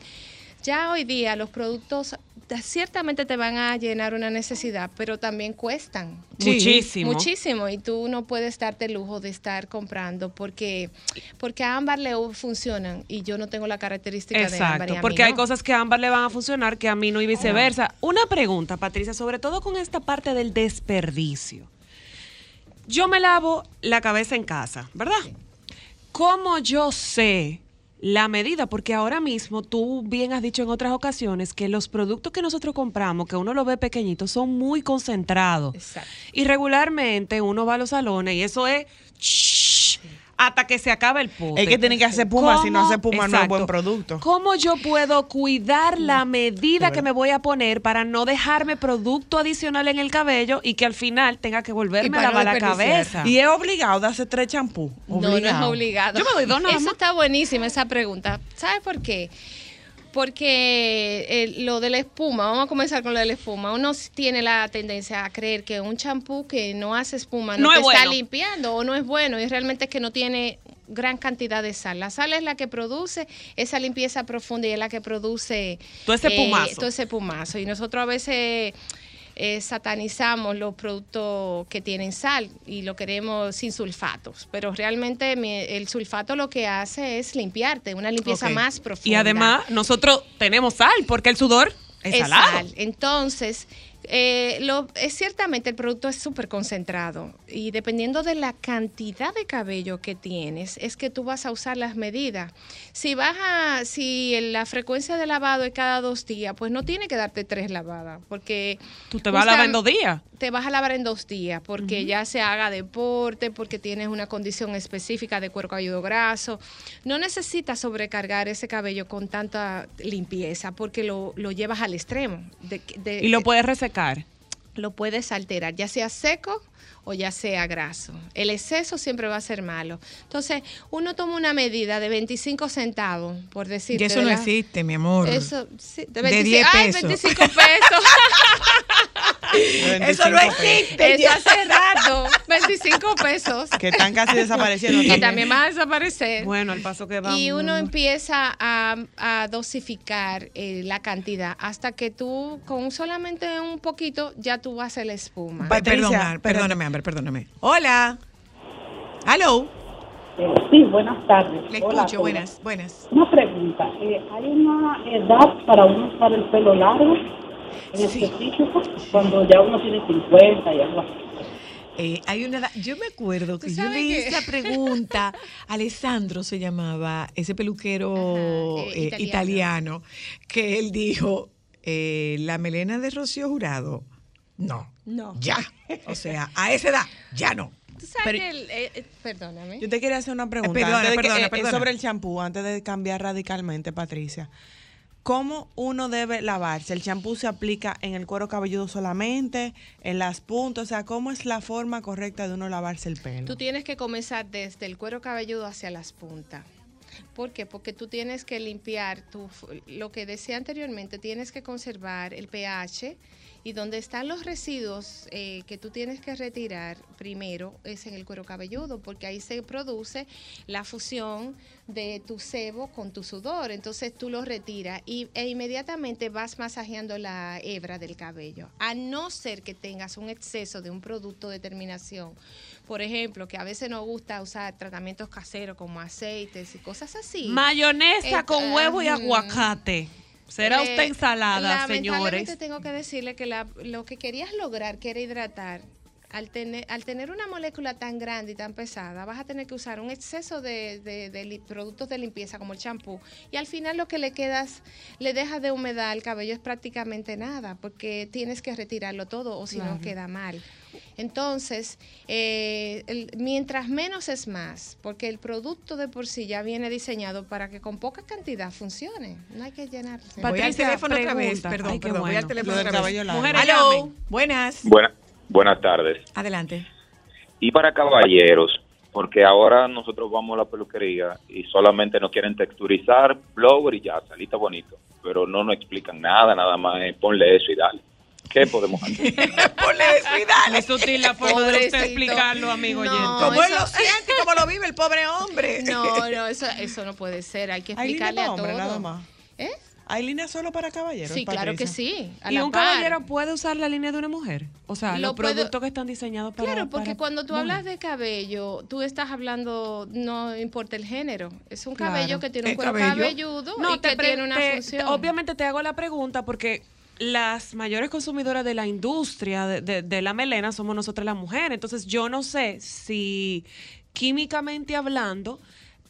[SPEAKER 6] ya hoy día los productos te- ciertamente te van a llenar una necesidad, pero también cuestan.
[SPEAKER 1] Sí,
[SPEAKER 2] Muchísimo.
[SPEAKER 6] Muchísimo y tú no puedes darte el lujo de estar comprando porque porque a Ámbar le funcionan y yo no tengo la característica de Ámbar
[SPEAKER 2] Exacto,
[SPEAKER 6] a mí
[SPEAKER 2] porque hay cosas que a Ámbar le van a funcionar que a mí no y viceversa. Una pregunta, Patricia, sobre todo con esta parte del desperdicio. Yo me lavo la cabeza en casa, ¿verdad? ¿Cómo yo sé la medida? Porque ahora mismo tú bien has dicho en otras ocasiones que los productos que nosotros compramos, que uno lo ve pequeñito, son muy concentrados.
[SPEAKER 6] Exacto.
[SPEAKER 2] Y regularmente uno va a los salones y eso es hasta que se acabe el pote.
[SPEAKER 3] Es que tiene que hacer puma, si no hace puma no es buen producto.
[SPEAKER 2] ¿Cómo yo puedo cuidar la medida que me voy a poner para no dejarme producto adicional en el cabello y que al final tenga que volverme a lavar la cabeza?
[SPEAKER 3] Y es obligado de hacer tres champús.
[SPEAKER 6] No, no es obligado.
[SPEAKER 2] Yo me doy dos nada
[SPEAKER 6] Eso
[SPEAKER 2] más.
[SPEAKER 6] está buenísima esa pregunta. ¿Sabes por qué? Porque eh, lo de la espuma, vamos a comenzar con lo de la espuma. Uno tiene la tendencia a creer que un champú que no hace espuma no,
[SPEAKER 2] No
[SPEAKER 6] te
[SPEAKER 2] es
[SPEAKER 6] está
[SPEAKER 2] bueno.
[SPEAKER 6] limpiando o no es bueno y realmente es que no tiene gran cantidad de sal. La sal es la que produce esa limpieza profunda y es la que produce
[SPEAKER 2] Todo ese pumazo.
[SPEAKER 6] todo ese pumazo. Y nosotros a veces eh, satanizamos los productos que tienen sal y lo queremos sin sulfatos, pero realmente mi- el sulfato lo que hace es limpiarte, una limpieza más profunda.
[SPEAKER 2] Y además, nosotros tenemos sal, porque el sudor es,
[SPEAKER 6] es
[SPEAKER 2] salado.
[SPEAKER 6] sal. Entonces, eh, lo, es ciertamente el producto es súper concentrado y dependiendo de la cantidad de cabello que tienes, es que tú vas a usar las medidas. Si baja, si la frecuencia de lavado es cada dos días, pues no tiene que darte tres lavadas, porque
[SPEAKER 2] Tú te vas a lavar en dos días.
[SPEAKER 6] te vas a lavar en dos días porque ya se haga deporte, porque tienes una condición específica de cuero cabelludo graso. No necesitas sobrecargar ese cabello con tanta limpieza porque lo, lo llevas al extremo. De- de-
[SPEAKER 2] Y lo puedes resecar.
[SPEAKER 6] Lo puedes alterar, ya sea seco o ya sea graso. El exceso siempre va a ser malo. Entonces, uno toma una medida de 25 centavos, por decir.
[SPEAKER 1] Y eso no existe, mi amor.
[SPEAKER 6] Eso, sí, de,
[SPEAKER 1] De
[SPEAKER 6] 25
[SPEAKER 1] 10
[SPEAKER 6] ay,
[SPEAKER 1] pesos.
[SPEAKER 6] 25 pesos.
[SPEAKER 1] Eso no existe.
[SPEAKER 6] Eso hace rato. 25 pesos.
[SPEAKER 3] Que están casi desapareciendo.
[SPEAKER 6] Y también va a desaparecer.
[SPEAKER 2] Bueno, al paso que vamos.
[SPEAKER 6] y uno empieza a, a dosificar eh, la cantidad hasta que tú con solamente un poquito ya tú vas a hacer la espuma.
[SPEAKER 3] Patricia, espérate.
[SPEAKER 1] perdóname, Amber, perdóname. Hola. Hello.
[SPEAKER 7] Sí, buenas tardes.
[SPEAKER 1] Le
[SPEAKER 7] Hola,
[SPEAKER 1] escucho, buenas, buenas.
[SPEAKER 7] Una pregunta. eh, ¿Hay una edad para uno usar el pelo largo en
[SPEAKER 1] Sí.
[SPEAKER 7] específico? Cuando ya uno tiene 50 y algo así.
[SPEAKER 1] Eh, hay una edad- yo me acuerdo que
[SPEAKER 6] ¿Tú
[SPEAKER 1] yo le hice la pregunta, Alessandro se llamaba, ese peluquero
[SPEAKER 6] Ajá, eh,
[SPEAKER 1] eh,
[SPEAKER 6] italiano.
[SPEAKER 1] italiano. que él dijo, eh, la melena de Rocío Jurado, no,
[SPEAKER 6] No.
[SPEAKER 1] ya. O sea, a esa edad, ya no.
[SPEAKER 6] Tú sabes
[SPEAKER 3] Pero-
[SPEAKER 6] que el- eh, eh, perdóname.
[SPEAKER 3] Yo te quería hacer una pregunta.
[SPEAKER 1] perdona,
[SPEAKER 3] antes de que-
[SPEAKER 1] perdona,
[SPEAKER 3] eh, eh,
[SPEAKER 1] perdona.
[SPEAKER 3] sobre el champú, antes de cambiar radicalmente, Patricia. ¿Cómo uno debe lavarse? ¿El champú se aplica en el cuero cabelludo solamente, en las puntas? O sea, ¿cómo es la forma correcta de uno lavarse el pelo?
[SPEAKER 6] Tú tienes que comenzar desde el cuero cabelludo hacia las puntas. ¿Por qué? Porque tú tienes que limpiar tu, lo que decía anteriormente, tienes que conservar el pH y donde están los residuos eh, que tú tienes que retirar primero es en el cuero cabelludo, porque ahí se produce la fusión de tu sebo con tu sudor. Entonces tú lo retiras y, e inmediatamente vas masajeando la hebra del cabello. A no ser que tengas un exceso de un producto de terminación. Por ejemplo, que a veces nos gusta usar tratamientos caseros como aceites y cosas así.
[SPEAKER 2] Mayonesa
[SPEAKER 6] Eh,
[SPEAKER 2] con huevo y aguacate. Será
[SPEAKER 6] Eh,
[SPEAKER 2] usted ensalada,
[SPEAKER 6] lamentablemente
[SPEAKER 2] señores.
[SPEAKER 6] tengo que decirle que la- lo que querías lograr, que era hidratar, al tener, al tener una molécula tan grande y tan pesada, vas a tener que usar un exceso de, de- de li- productos de limpieza como el champú. Y al final lo que le quedas, le dejas de humedad al cabello es prácticamente nada, porque tienes que retirarlo todo o si no queda mal. Entonces, eh, el- mientras menos es más, porque el producto de por sí ya viene diseñado para que con poca cantidad funcione. No hay que llenarse.
[SPEAKER 1] voy al teléfono otra vez, perdón,
[SPEAKER 2] Ay,
[SPEAKER 1] perdón, voy al teléfono otra vez.
[SPEAKER 2] Mujeres, llamen.
[SPEAKER 1] buenas.
[SPEAKER 8] Buena- buenas tardes.
[SPEAKER 1] Adelante.
[SPEAKER 8] Y para caballeros, porque ahora nosotros vamos a la peluquería y solamente nos quieren texturizar, blower y ya, salita bonito. Pero no nos explican nada, nada más es ponle eso y dale. ¿Qué podemos hacer?
[SPEAKER 1] Ponle eso y dale.
[SPEAKER 2] Es sutil la forma de usted explicarlo, amigo
[SPEAKER 6] No,
[SPEAKER 1] él
[SPEAKER 6] eso-
[SPEAKER 1] lo siente, como lo vive el pobre hombre.
[SPEAKER 6] No, no, eso, eso no puede ser. Hay que
[SPEAKER 3] ¿Hay línea
[SPEAKER 6] explicarle a
[SPEAKER 3] hombre
[SPEAKER 6] todo.
[SPEAKER 3] nada más?
[SPEAKER 6] ¿Eh?
[SPEAKER 3] ¿Hay línea solo para caballeros?
[SPEAKER 6] Sí, claro que sí.
[SPEAKER 2] ¿Y un
[SPEAKER 6] par.
[SPEAKER 2] caballero puede usar la línea de una mujer? O sea,
[SPEAKER 6] Lo
[SPEAKER 2] los
[SPEAKER 6] puedo-
[SPEAKER 2] productos que están diseñados para
[SPEAKER 6] Claro, porque
[SPEAKER 2] para
[SPEAKER 6] cuando tú
[SPEAKER 2] mujer.
[SPEAKER 6] hablas de cabello, tú estás hablando, no importa el género. Es un
[SPEAKER 2] Claro.
[SPEAKER 6] cabello que tiene un
[SPEAKER 1] ¿Es
[SPEAKER 6] cuero
[SPEAKER 1] cabello?
[SPEAKER 6] cabelludo
[SPEAKER 2] No,
[SPEAKER 6] y
[SPEAKER 2] te
[SPEAKER 6] que tiene una
[SPEAKER 2] te-
[SPEAKER 6] función.
[SPEAKER 2] te- obviamente te hago la pregunta porque las mayores consumidoras de la industria de, de- de la melena somos nosotras las mujeres. Entonces yo no sé si químicamente hablando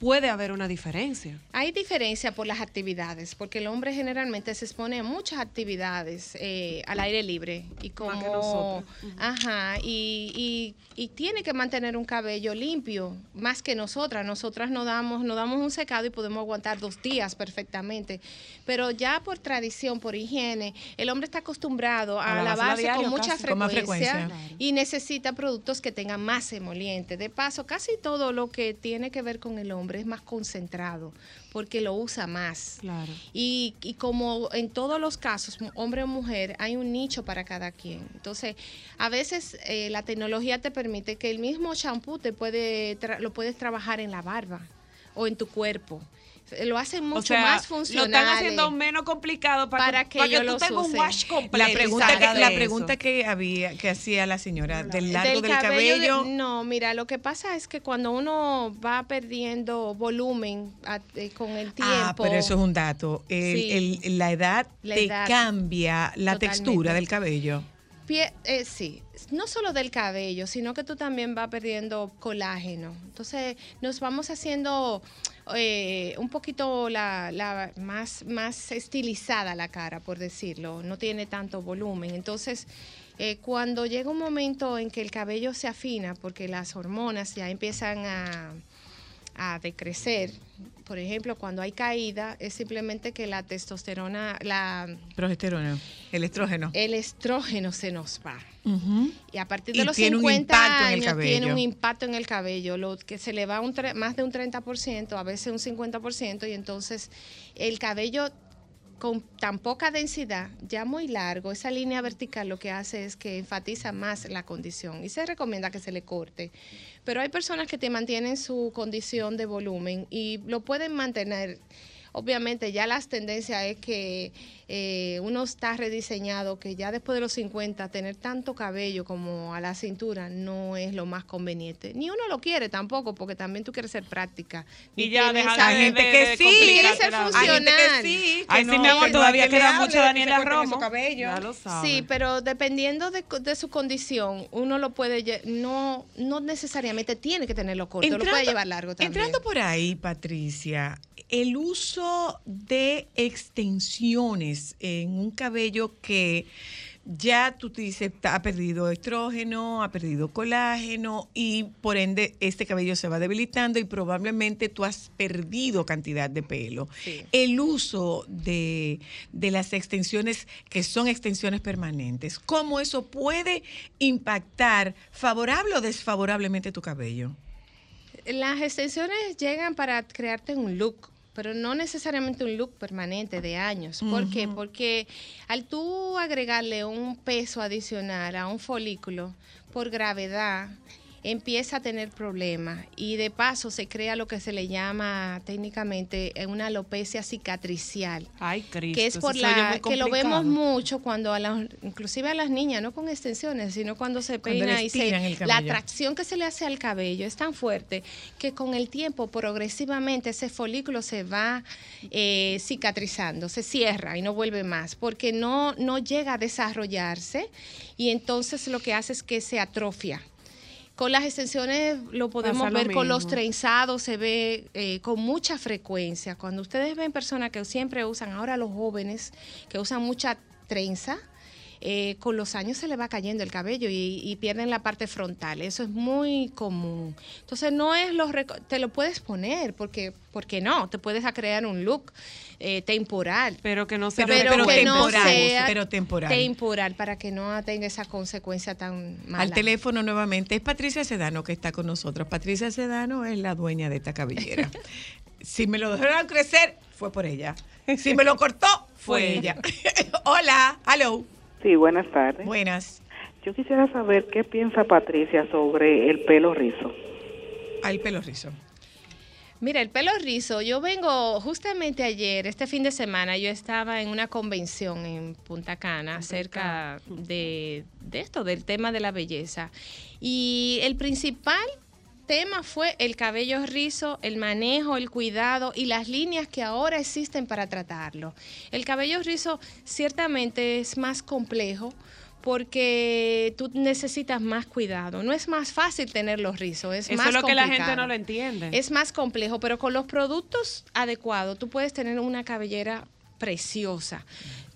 [SPEAKER 2] puede haber una diferencia.
[SPEAKER 6] Hay diferencia por las actividades, porque el hombre generalmente se expone a muchas actividades eh, al aire libre y como,
[SPEAKER 2] que nosotros.
[SPEAKER 6] ajá, y, y- y tiene que mantener un cabello limpio más que nosotras. Nosotras nos damos, nos damos un secado y podemos aguantar dos días perfectamente, pero ya por tradición, por higiene, el hombre está acostumbrado
[SPEAKER 2] A
[SPEAKER 6] a, lavarse con mucha
[SPEAKER 2] casi.
[SPEAKER 1] Con más
[SPEAKER 6] frecuencia,
[SPEAKER 1] frecuencia.
[SPEAKER 6] y necesita productos que tengan más emoliente. De paso, casi todo lo que tiene que ver con el hombre hombre es más concentrado porque lo usa más.
[SPEAKER 2] Claro.
[SPEAKER 6] Y, y como en todos los casos, hombre o mujer, hay un nicho para cada quien. Entonces, a veces eh, la tecnología te permite que el mismo champú te puede lo puedes trabajar en la barba o en tu cuerpo. Lo hacen mucho
[SPEAKER 2] o sea,
[SPEAKER 6] más
[SPEAKER 2] Lo
[SPEAKER 6] funcional.
[SPEAKER 2] están haciendo menos complicado para,
[SPEAKER 6] Para
[SPEAKER 2] que,
[SPEAKER 6] que
[SPEAKER 2] para que
[SPEAKER 6] yo
[SPEAKER 2] tú
[SPEAKER 6] los
[SPEAKER 2] tengas un wash completo.
[SPEAKER 1] La pregunta, que, la pregunta que había, que hacía la señora del largo del,
[SPEAKER 6] de-
[SPEAKER 1] cabello,
[SPEAKER 6] no, mira, lo que pasa es que cuando uno va perdiendo volumen a- eh, con el tiempo.
[SPEAKER 1] Ah, pero eso es un dato. El-
[SPEAKER 6] Sí.
[SPEAKER 1] el- la edad
[SPEAKER 6] La
[SPEAKER 1] te
[SPEAKER 6] edad.
[SPEAKER 1] cambia la
[SPEAKER 6] Totalmente.
[SPEAKER 1] textura del cabello.
[SPEAKER 6] Pie- eh, sí, no solo del cabello, sino que tú también vas perdiendo colágeno. Entonces nos vamos haciendo eh, un poquito la, la más, más estilizada la cara, por decirlo. No tiene tanto volumen. Entonces, eh, cuando llega un momento en que el cabello se afina, porque las hormonas ya empiezan a, a decrecer, por ejemplo, cuando hay caída, es simplemente que la testosterona, la,
[SPEAKER 1] Progesterona, el estrógeno.
[SPEAKER 6] el estrógeno se nos va.
[SPEAKER 1] Ujú.
[SPEAKER 6] Y a partir
[SPEAKER 1] Y
[SPEAKER 6] de los
[SPEAKER 1] tiene un
[SPEAKER 6] 50
[SPEAKER 1] impacto en el
[SPEAKER 6] años tiene un impacto en el cabello, lo que se le va un tre- más de un 30%, a veces un 50%, y entonces el cabello con tan poca densidad, ya muy largo, esa línea vertical lo que hace es que enfatiza más la condición y se recomienda que se le corte. Pero hay personas que te mantienen su condición de volumen y lo pueden mantener. Obviamente ya las tendencias es que eh, uno está rediseñado, que ya después de los 50 tener tanto cabello como a la cintura no es lo más conveniente. Ni uno lo quiere tampoco, porque también tú quieres ser práctica.
[SPEAKER 2] Y ya
[SPEAKER 6] esa-
[SPEAKER 1] Hay
[SPEAKER 2] de-
[SPEAKER 1] gente
[SPEAKER 2] de-
[SPEAKER 1] que
[SPEAKER 2] de
[SPEAKER 1] sí,
[SPEAKER 6] Quiere ser
[SPEAKER 2] complicártela.
[SPEAKER 1] Hay gente que
[SPEAKER 6] funcional.
[SPEAKER 1] sí. que
[SPEAKER 2] mi amor,
[SPEAKER 1] que
[SPEAKER 2] todavía
[SPEAKER 1] que
[SPEAKER 2] queda mucho
[SPEAKER 1] que
[SPEAKER 2] Daniela
[SPEAKER 1] esos
[SPEAKER 2] Romo.
[SPEAKER 1] cabellos.
[SPEAKER 2] Ya lo sabe.
[SPEAKER 6] Sí, pero dependiendo de, de su condición, uno lo puede, no, no necesariamente tiene que tenerlo corto, lo puede llevar largo también.
[SPEAKER 1] Entrando por ahí, Patricia, el uso de extensiones en un cabello que ya tú te dices ha perdido estrógeno, ha perdido colágeno y por ende este cabello se va debilitando y probablemente tú has perdido cantidad de pelo.
[SPEAKER 6] Sí.
[SPEAKER 1] El uso de, de las extensiones que son extensiones permanentes, ¿cómo eso puede impactar favorable o desfavorablemente tu cabello?
[SPEAKER 6] Las extensiones llegan para crearte un look, pero no necesariamente un look permanente de años. ¿Por qué? Porque al tú agregarle un peso adicional a un folículo por gravedad, empieza a tener problemas y de paso se crea lo que se le llama técnicamente una alopecia cicatricial.
[SPEAKER 2] Ay, Cristo.
[SPEAKER 6] que es por la que lo vemos mucho cuando a las inclusive a las niñas no con extensiones sino cuando se
[SPEAKER 1] Cuando
[SPEAKER 6] peina y se la atracción que se le hace al cabello es tan fuerte que con el tiempo progresivamente ese folículo se va eh, cicatrizando se cierra y no vuelve más porque no no llega a desarrollarse y entonces lo que hace es que se atrofia con las extensiones lo podemos
[SPEAKER 2] Pasa lo
[SPEAKER 6] ver con los trenzados, se ve eh, con mucha frecuencia. Cuando ustedes ven personas que siempre usan, ahora los jóvenes que usan mucha trenza, eh, con los años se le va cayendo el cabello y, y pierden la parte frontal. Eso es muy común. Entonces no es lo reco- te lo puedes poner porque porque no, te puedes crear un look eh, temporal.
[SPEAKER 2] Pero que no sea
[SPEAKER 1] Pero-
[SPEAKER 6] Pero,
[SPEAKER 1] pero
[SPEAKER 6] que no
[SPEAKER 1] temporal,
[SPEAKER 6] sea
[SPEAKER 1] pero temporal.
[SPEAKER 6] temporal para que no tenga esa consecuencia tan mala.
[SPEAKER 1] Al teléfono nuevamente es Patricia Sedano que está con nosotros. Patricia Sedano es la dueña de esta cabellera. si me lo dejaron crecer, fue por ella. Si me lo cortó, fue
[SPEAKER 2] Fue
[SPEAKER 1] ella. Hola, hello.
[SPEAKER 9] Sí, buenas tardes.
[SPEAKER 1] Buenas.
[SPEAKER 9] Yo quisiera saber qué piensa Patricia sobre el pelo rizo.
[SPEAKER 1] Al pelo rizo.
[SPEAKER 6] Mira, el pelo rizo, yo vengo justamente ayer, este fin de semana, yo estaba en una convención en Punta Cana acerca de, de esto, del tema de la belleza. Y el principal tema fue el cabello rizo, el manejo, el cuidado y las líneas que ahora existen para tratarlo. El cabello rizo ciertamente es más complejo porque tú necesitas más cuidado. No es más fácil tenerlos rizos, es
[SPEAKER 2] Eso
[SPEAKER 6] más
[SPEAKER 2] es lo que la gente no lo entiende.
[SPEAKER 6] Es más complejo, pero con los productos adecuados tú puedes tener una cabellera preciosa.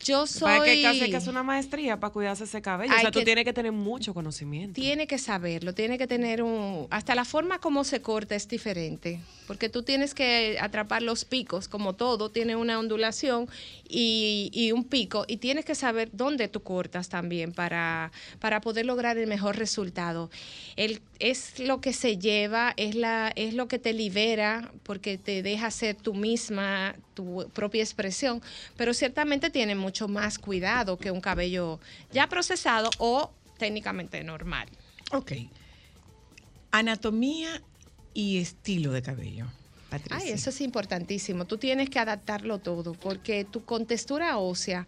[SPEAKER 6] Yo
[SPEAKER 2] Para que
[SPEAKER 6] soy...
[SPEAKER 2] casi hay que hacer una maestría para cuidarse ese cabello. o sea, tú
[SPEAKER 6] que-
[SPEAKER 2] tienes que tener mucho conocimiento.
[SPEAKER 6] Tiene que saberlo, tiene que tener un... Hasta la forma como se corta es diferente, porque tú tienes que atrapar los picos, como todo, tiene una ondulación y, un pico, y tienes que saber dónde tú cortas también para, para poder lograr el mejor resultado. El, es lo que se lleva, es, la, es lo que te libera, porque te deja ser tú misma, tu propia expresión, pero ciertamente tiene mucho más cuidado que un cabello ya procesado o técnicamente normal.
[SPEAKER 1] Ok. Anatomía y estilo de cabello. Patricia.
[SPEAKER 6] Ay, eso es importantísimo. Tú tienes que adaptarlo todo porque tu contextura ósea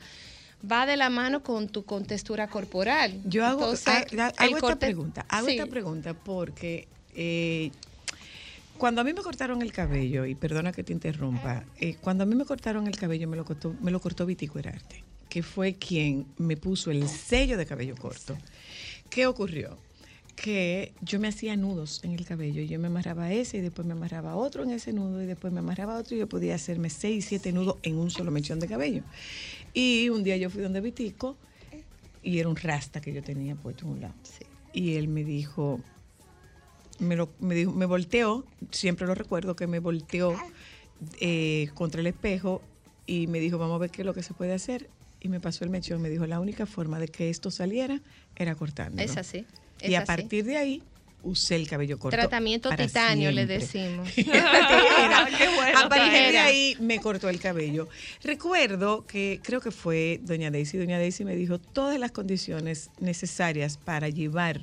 [SPEAKER 6] va de la mano con tu contextura corporal.
[SPEAKER 1] Yo hago,
[SPEAKER 6] Entonces,
[SPEAKER 1] ha- ha-
[SPEAKER 6] el
[SPEAKER 1] hago esta
[SPEAKER 6] corte-
[SPEAKER 1] pregunta. Hago
[SPEAKER 6] Sí.
[SPEAKER 1] esta pregunta porque eh, cuando a mí me cortaron el cabello, y perdona que te interrumpa, eh, cuando a mí me cortaron el cabello me lo cortó, me lo cortó Vitico Herarte, que fue quien me puso el sello de cabello corto. ¿Qué ocurrió? Que yo me hacía nudos en el cabello y yo me amarraba ese y después me amarraba otro en ese nudo y después me amarraba otro y yo podía hacerme seis, siete nudos en un solo mechón de cabello. Y un día yo fui donde Vitico y era un rasta que yo tenía puesto en un lado. Y él me dijo, me, lo, me, dijo, me volteó, siempre lo recuerdo que me volteó eh, contra el espejo y me dijo, vamos a ver qué es lo que se puede hacer. Y me pasó el mechón, me dijo, la única forma de que esto saliera era cortándolo.
[SPEAKER 6] Es así.
[SPEAKER 1] Y a
[SPEAKER 6] así.
[SPEAKER 1] partir de ahí usé el cabello corto.
[SPEAKER 6] Tratamiento titanio le decimos.
[SPEAKER 1] Tijera.
[SPEAKER 2] Qué bueno.
[SPEAKER 1] A partir de ahí me cortó el cabello. Recuerdo que creo que fue doña Daisy. Doña Daisy me dijo todas las condiciones necesarias para llevar,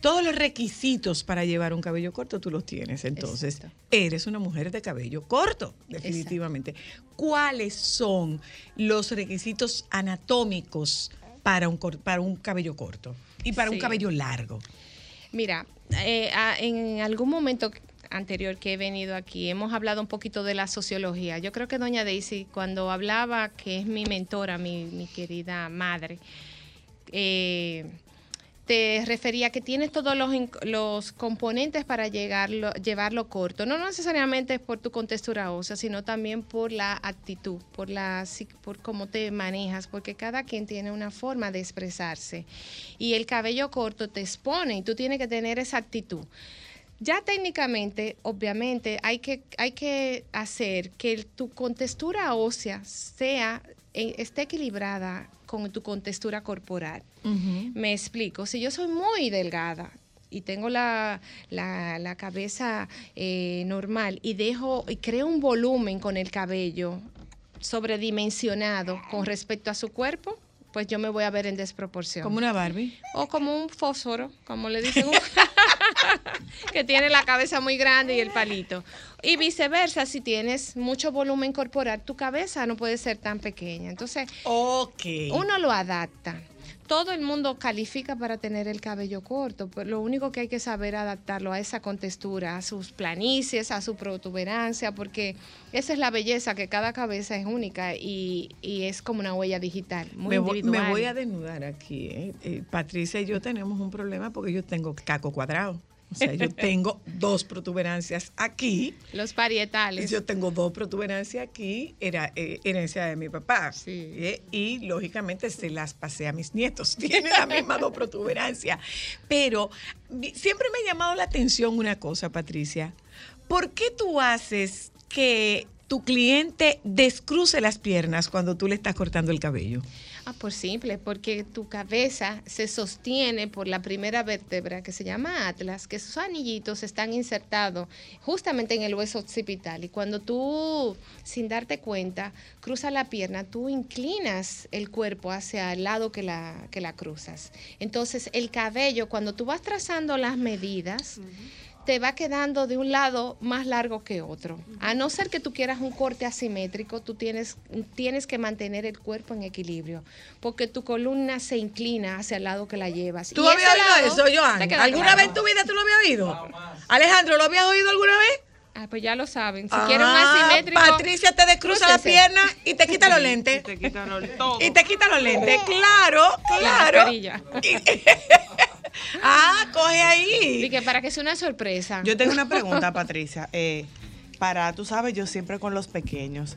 [SPEAKER 1] todos los requisitos para llevar un cabello corto, tú los tienes. Entonces,
[SPEAKER 6] Exacto.
[SPEAKER 1] eres una mujer de cabello corto, definitivamente. ¿Cuáles son los requisitos anatómicos para un, para un cabello corto y para un cabello largo?
[SPEAKER 6] Mira, eh, en algún momento anterior que he venido aquí, hemos hablado un poquito de la sociología. Yo creo que doña Daisy, cuando hablaba, que es mi mentora, mi, mi querida madre, eh, te refería que tienes todos los, los componentes para llegarlo, llevarlo corto. No necesariamente es por tu contextura ósea, sino también por la actitud, por, la, por cómo te manejas, porque cada quien tiene una forma de expresarse. Y el cabello corto te expone y tú tienes que tener esa actitud. Ya técnicamente, obviamente, hay que, hay que hacer que tu contextura ósea sea, eh, esté equilibrada con tu contextura corporal. Me explico, si yo soy muy delgada y tengo la, la- la cabeza eh, normal y dejo y creo un volumen con el cabello sobredimensionado con respecto a su cuerpo, pues yo me voy a ver en desproporción.
[SPEAKER 1] Como una Barbie.
[SPEAKER 6] O como un fósforo, como le dicen, que tiene la cabeza muy grande y el palito. Y viceversa, si tienes mucho volumen corporal, tu cabeza no puede ser tan pequeña. Entonces, uno lo adapta. Todo el mundo califica para tener el cabello corto, pero lo único que hay que saber es adaptarlo a esa contextura, a sus planicies, a su protuberancia, porque esa es la belleza, que cada cabeza es única y, y es como una huella digital, muy
[SPEAKER 1] me, voy, me voy a desnudar aquí. ¿eh? Eh, Patricia y yo tenemos un problema porque yo tengo caco cuadrado. O sea, yo tengo dos protuberancias aquí.
[SPEAKER 6] Los parietales.
[SPEAKER 1] Yo tengo dos protuberancias aquí, era eh, herencia de mi papá.
[SPEAKER 6] Sí.
[SPEAKER 1] ¿eh? Y lógicamente se las pasé a mis nietos. Tienen la misma dos protuberancias. Pero siempre me ha llamado la atención una cosa, Patricia. ¿Por qué tú haces que tu cliente descruce las piernas cuando tú le estás cortando el cabello?
[SPEAKER 6] Ah, por simple, porque tu cabeza se sostiene por la primera vértebra que se llama atlas, que sus anillitos están insertados justamente en el hueso occipital. Y cuando tú, sin darte cuenta, cruzas la pierna, tú inclinas el cuerpo hacia el lado que la, que la cruzas. Entonces, el cabello, cuando tú vas trazando las medidas, te va quedando de un lado más largo que otro. A no ser que tú quieras un corte asimétrico, tú tienes, tienes que mantener el cuerpo en equilibrio, porque tu columna se inclina hacia el lado que la llevas.
[SPEAKER 1] ¿Tú habías oído
[SPEAKER 6] lado
[SPEAKER 1] eso, Joan? ¿Alguna
[SPEAKER 6] claro.
[SPEAKER 1] vez en tu vida tú lo habías oído? Alejandro, ¿lo habías oído alguna vez?
[SPEAKER 6] Ah, pues ya lo saben. Si
[SPEAKER 1] Ah,
[SPEAKER 6] quieren un asimétrico.
[SPEAKER 1] Patricia te descruza la pierna y te quita los lentes.
[SPEAKER 2] Te quitan todo.
[SPEAKER 1] Y te quita los lentes. Claro,
[SPEAKER 6] La
[SPEAKER 1] claro. ah, coge ahí.
[SPEAKER 6] Y que para que sea una sorpresa.
[SPEAKER 3] Yo tengo una pregunta, Patricia. Eh, para, tú sabes, yo siempre con los pequeños.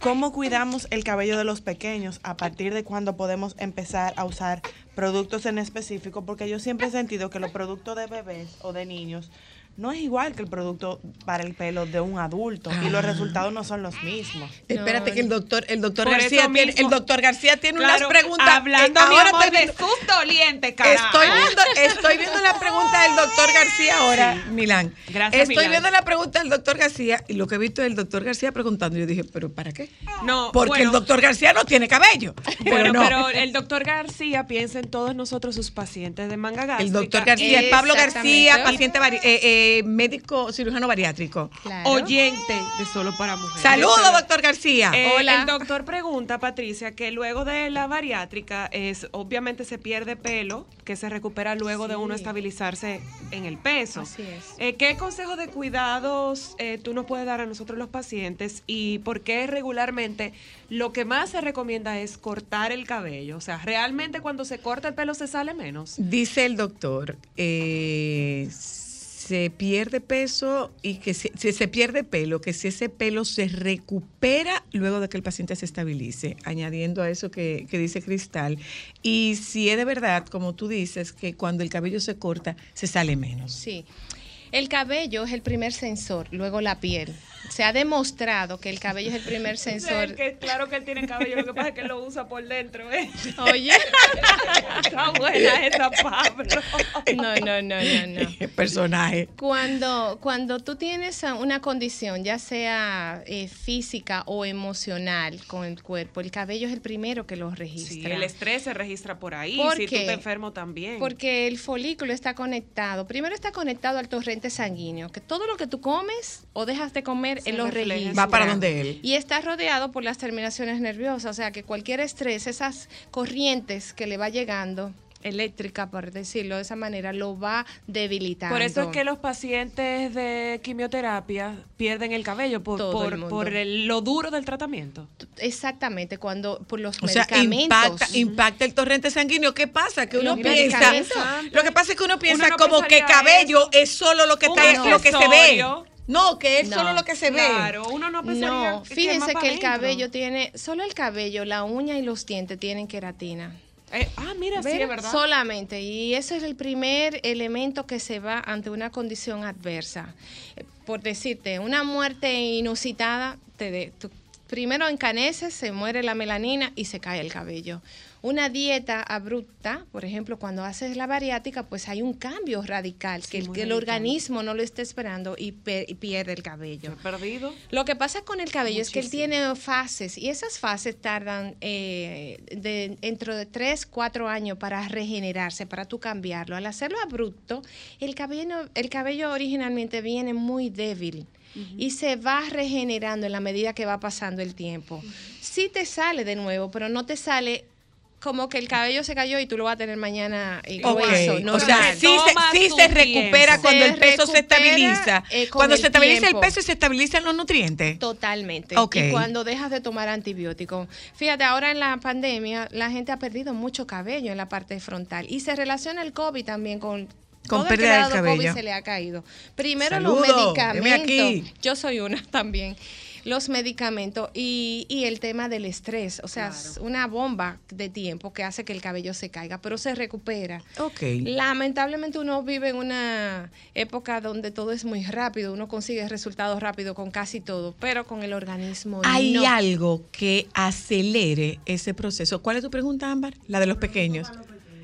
[SPEAKER 3] ¿Cómo cuidamos el cabello de los pequeños? ¿A partir de cuándo podemos empezar a usar productos en específico? Porque yo siempre he sentido que los productos de bebés o de niños no es igual que el producto para el pelo de un adulto y los resultados no son los mismos.
[SPEAKER 1] Espérate que el doctor, el doctor
[SPEAKER 2] Por
[SPEAKER 1] García tiene, el doctor García tiene
[SPEAKER 2] Claro,
[SPEAKER 1] unas preguntas.
[SPEAKER 2] Hablando
[SPEAKER 1] Eh,
[SPEAKER 2] mi
[SPEAKER 1] ahora
[SPEAKER 2] amor,
[SPEAKER 1] estoy
[SPEAKER 2] de
[SPEAKER 1] viendo-
[SPEAKER 2] sus dolientes, carajo.
[SPEAKER 1] Estoy viendo, estoy viendo la pregunta del doctor García ahora, Milán.
[SPEAKER 2] Gracias,
[SPEAKER 1] Estoy
[SPEAKER 2] Milán.
[SPEAKER 1] viendo la pregunta del doctor García y lo que he visto es el doctor García preguntando. Yo dije, ¿pero para qué?
[SPEAKER 2] No,
[SPEAKER 1] Porque
[SPEAKER 2] bueno,
[SPEAKER 1] el doctor García no tiene cabello. Pero
[SPEAKER 2] Bueno,
[SPEAKER 1] no.
[SPEAKER 2] pero el doctor García piensa en todos nosotros sus pacientes de manga gástrica.
[SPEAKER 1] el doctor García, es Pablo. García, paciente vari- eh, eh, médico cirujano bariátrico.
[SPEAKER 6] Claro.
[SPEAKER 2] oyente de Solo para Mujeres.
[SPEAKER 1] Saludos, doctor García.
[SPEAKER 2] Eh,
[SPEAKER 6] Hola.
[SPEAKER 2] El doctor pregunta, Patricia, que luego de la bariátrica es obviamente se pierde pelo que se recupera luego de uno estabilizarse en el peso.
[SPEAKER 6] Así es.
[SPEAKER 2] Eh, ¿Qué consejo de cuidados eh, tú nos puedes dar a nosotros los pacientes y por qué regularmente lo que más se recomienda es cortar el cabello? O sea, realmente cuando se corta el pelo se sale menos.
[SPEAKER 1] Dice el doctor, eh, se pierde peso y que si se pierde pelo, que si ese pelo se recupera luego de que el paciente se estabilice, añadiendo a eso que, que dice Cristal. Y si es de verdad, como tú dices, que cuando el cabello se corta, se sale menos.
[SPEAKER 6] Sí. El cabello es el primer sensor, luego la piel. Se ha demostrado que el cabello es el primer sensor.
[SPEAKER 2] que claro que él tiene cabello, lo que pasa es que él lo usa por dentro. ¿eh?
[SPEAKER 6] Oye.
[SPEAKER 2] Está buena esa, Pablo.
[SPEAKER 6] No, no, no, no, no.
[SPEAKER 1] Personaje.
[SPEAKER 6] Cuando, cuando tú tienes una condición, ya sea eh, física o emocional con el cuerpo, el cabello es el primero que lo
[SPEAKER 2] Sí,
[SPEAKER 6] registra.
[SPEAKER 2] el estrés se registra por ahí.
[SPEAKER 6] ¿Por
[SPEAKER 2] si tú te enfermo también.
[SPEAKER 6] Porque el folículo está conectado. Primero está conectado al torrente sanguíneo, que todo lo que tú comes o dejas de comer,
[SPEAKER 2] Se refleja.
[SPEAKER 6] registra.
[SPEAKER 1] Va para donde él.
[SPEAKER 6] Y está rodeado por las terminaciones nerviosas, o sea que cualquier estrés, esas corrientes que le va llegando, eléctrica, por decirlo de esa manera, lo va debilitando.
[SPEAKER 2] Por eso es que los pacientes de quimioterapia pierden el cabello por,
[SPEAKER 6] Todo el
[SPEAKER 2] por,
[SPEAKER 6] mundo.
[SPEAKER 2] por el- lo duro del tratamiento.
[SPEAKER 6] Exactamente, cuando por los
[SPEAKER 1] O sea,
[SPEAKER 6] medicamentos.
[SPEAKER 1] impacta, impacta el torrente sanguíneo. ¿Qué pasa? Que uno
[SPEAKER 6] Los
[SPEAKER 1] piensa. Lo que pasa es que uno piensa
[SPEAKER 2] no
[SPEAKER 1] como que cabello
[SPEAKER 2] eso.
[SPEAKER 1] es solo lo que está, lo que se ve. No, que es
[SPEAKER 6] No.
[SPEAKER 1] solo lo que se ve.
[SPEAKER 2] Claro, uno no pensaría
[SPEAKER 6] No,
[SPEAKER 2] que
[SPEAKER 6] fíjense que,
[SPEAKER 2] pa'
[SPEAKER 6] el
[SPEAKER 2] dentro.
[SPEAKER 6] cabello tiene, solo el cabello, la uña y los dientes tienen queratina.
[SPEAKER 2] Eh, ah, mira, sí, es verdad.
[SPEAKER 6] Solamente. Y ese es el primer elemento que se va ante una condición adversa. Eh, Por decirte, una muerte inusitada, te de- tú primero encaneces, se muere la melanina y se cae el cabello. Una dieta abrupta, por ejemplo, cuando haces la bariátrica, pues hay un cambio radical, que, el, que organismo no lo esté esperando y, pe- y pierde el cabello.
[SPEAKER 2] Perdido.
[SPEAKER 6] Lo que pasa con el cabello es que él tiene fases y esas fases tardan eh, de, dentro de 3, 4 años para regenerarse, para tú cambiarlo. Al hacerlo abrupto, el cabello, el cabello originalmente viene muy débil. Y se va regenerando en la medida que va pasando el tiempo. Sí te sale de nuevo, pero no te sale como que el cabello se cayó y tú lo vas a tener mañana eh,
[SPEAKER 1] Ok,
[SPEAKER 6] grueso,
[SPEAKER 1] O sea, sí, se, sí
[SPEAKER 2] su
[SPEAKER 1] se recupera
[SPEAKER 2] tiempo.
[SPEAKER 1] cuando
[SPEAKER 6] Se
[SPEAKER 1] el peso se estabiliza.
[SPEAKER 6] eh,
[SPEAKER 1] cuando se estabiliza
[SPEAKER 6] tiempo.
[SPEAKER 1] el peso y se estabilizan los nutrientes.
[SPEAKER 6] Totalmente. Y cuando dejas de tomar antibióticos. Fíjate, ahora en la pandemia la gente ha perdido mucho cabello en la parte frontal y se relaciona el COVID también con...
[SPEAKER 1] Con
[SPEAKER 6] todo el
[SPEAKER 1] pérdida
[SPEAKER 6] le ha
[SPEAKER 1] del
[SPEAKER 6] dado
[SPEAKER 1] cabello.
[SPEAKER 6] COVID se le ha caído. Primero
[SPEAKER 1] Saludo,
[SPEAKER 6] los medicamentos.
[SPEAKER 1] aquí.
[SPEAKER 6] Yo soy una también. Los medicamentos y, y el tema del estrés. O sea, es una bomba de tiempo que hace que el cabello se caiga, pero se recupera.
[SPEAKER 1] Ok.
[SPEAKER 6] Lamentablemente uno vive en una época donde todo es muy rápido, uno consigue resultados rápido con casi todo, pero con el organismo
[SPEAKER 1] Hay
[SPEAKER 6] no.
[SPEAKER 1] algo que acelere ese proceso. ¿Cuál es tu pregunta, Ámbar? La de los pequeños.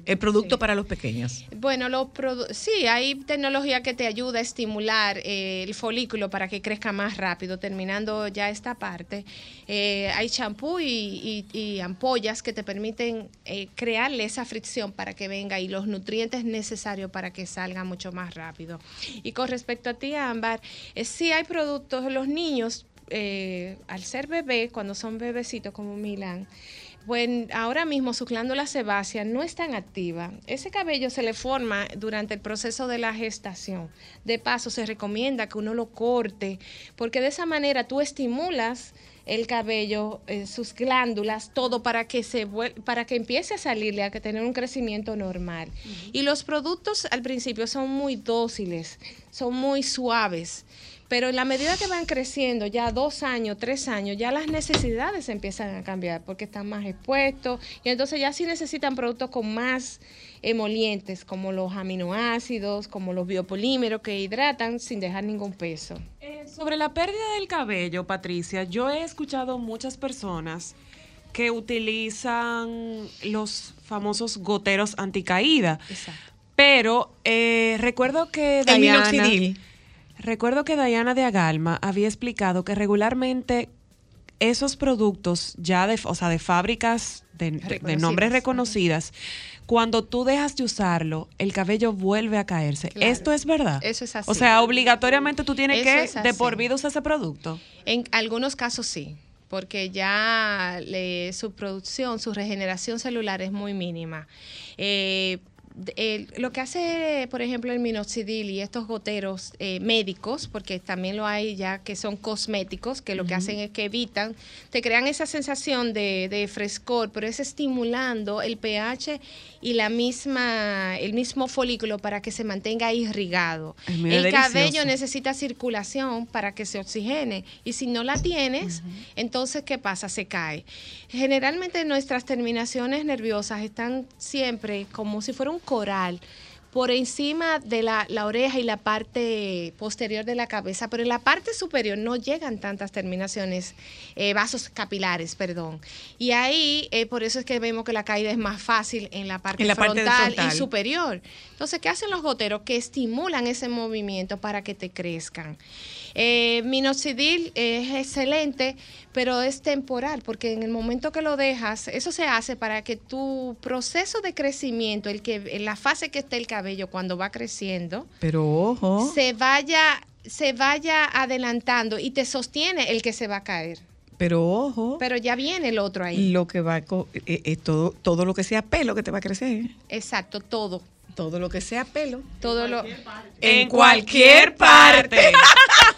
[SPEAKER 1] El producto para los pequeños.
[SPEAKER 6] Bueno, los sí, hay tecnología que te ayuda a estimular eh, el folículo para que crezca más rápido. Terminando ya esta parte, eh, hay champú y, y- y ampollas que te permiten eh, crearle esa fricción para que venga y los nutrientes necesarios para que salga mucho más rápido. Y con respecto a ti, Ámbar, sí hay productos, los niños, eh, al ser bebé, cuando son bebecitos como Milán, bueno, ahora mismo su glándula sebácea no es tan activa. Ese cabello se le forma durante el proceso de la gestación. De paso, se recomienda que uno lo corte, porque de esa manera tú estimulas el cabello, eh, sus glándulas, todo para que se para que empiece a salirle, a que tener un crecimiento normal. Y los productos al principio son muy dóciles, son muy suaves. Pero en la medida que van creciendo, ya dos años, tres años, ya las necesidades empiezan a cambiar porque están más expuestos y entonces ya sí necesitan productos con más emolientes como los aminoácidos, como los biopolímeros que hidratan sin dejar ningún peso.
[SPEAKER 2] Eh, sobre la pérdida del cabello, Patricia, yo he escuchado muchas personas que utilizan los famosos goteros anticaída. Pero eh, recuerdo que
[SPEAKER 1] El
[SPEAKER 2] Diana,
[SPEAKER 1] minoxidil.
[SPEAKER 2] Recuerdo que Diana de Agalma había explicado que regularmente esos productos ya de, o sea, de fábricas de, de- de nombres reconocidas, cuando tú dejas de usarlo, el cabello vuelve a caerse.
[SPEAKER 6] Claro.
[SPEAKER 2] ¿Esto es verdad?
[SPEAKER 6] Eso es así.
[SPEAKER 2] O sea, obligatoriamente tú tienes
[SPEAKER 6] Eso
[SPEAKER 2] que de por vida usar ese producto.
[SPEAKER 6] En algunos casos sí, porque ya le- su producción, su regeneración celular es muy mínima. Eh, lo que hace, por ejemplo, el minoxidil y estos goteros eh, médicos, porque también lo hay ya que son cosméticos, que lo que hacen es que evitan, te crean esa sensación de, de frescor, pero es estimulando el pH y la misma, el mismo folículo para que se mantenga irrigado. El
[SPEAKER 2] delicioso.
[SPEAKER 6] cabello necesita circulación para que se oxigene y si no la tienes, entonces ¿qué pasa? Se cae. Generalmente nuestras terminaciones nerviosas están siempre como si fuera un coral por encima de la, la oreja y la parte posterior de la cabeza, pero en la parte superior no llegan tantas terminaciones, eh, vasos capilares, perdón. Y ahí, eh, por eso es que vemos que la caída es más fácil en la parte,
[SPEAKER 1] En la parte
[SPEAKER 6] frontal,
[SPEAKER 1] frontal.
[SPEAKER 6] y superior. Entonces, ¿qué hacen los goteros? Que estimulan ese movimiento para que te crezcan. Eh, minoxidil es excelente, pero es temporal, porque en el momento que lo dejas, eso se hace para que tu proceso de crecimiento, el que, en la fase que está el cabello cuando va creciendo,
[SPEAKER 1] Pero ojo.
[SPEAKER 6] se vaya, se vaya adelantando y te sostiene el que se va a caer.
[SPEAKER 1] Pero ojo.
[SPEAKER 6] Pero ya viene el otro ahí.
[SPEAKER 1] Lo que va a co- eh, eh, todo, todo lo que sea pelo que te va a crecer.
[SPEAKER 6] Exacto, todo.
[SPEAKER 1] Todo lo que sea pelo.
[SPEAKER 6] Todo lo.
[SPEAKER 1] En cualquier parte.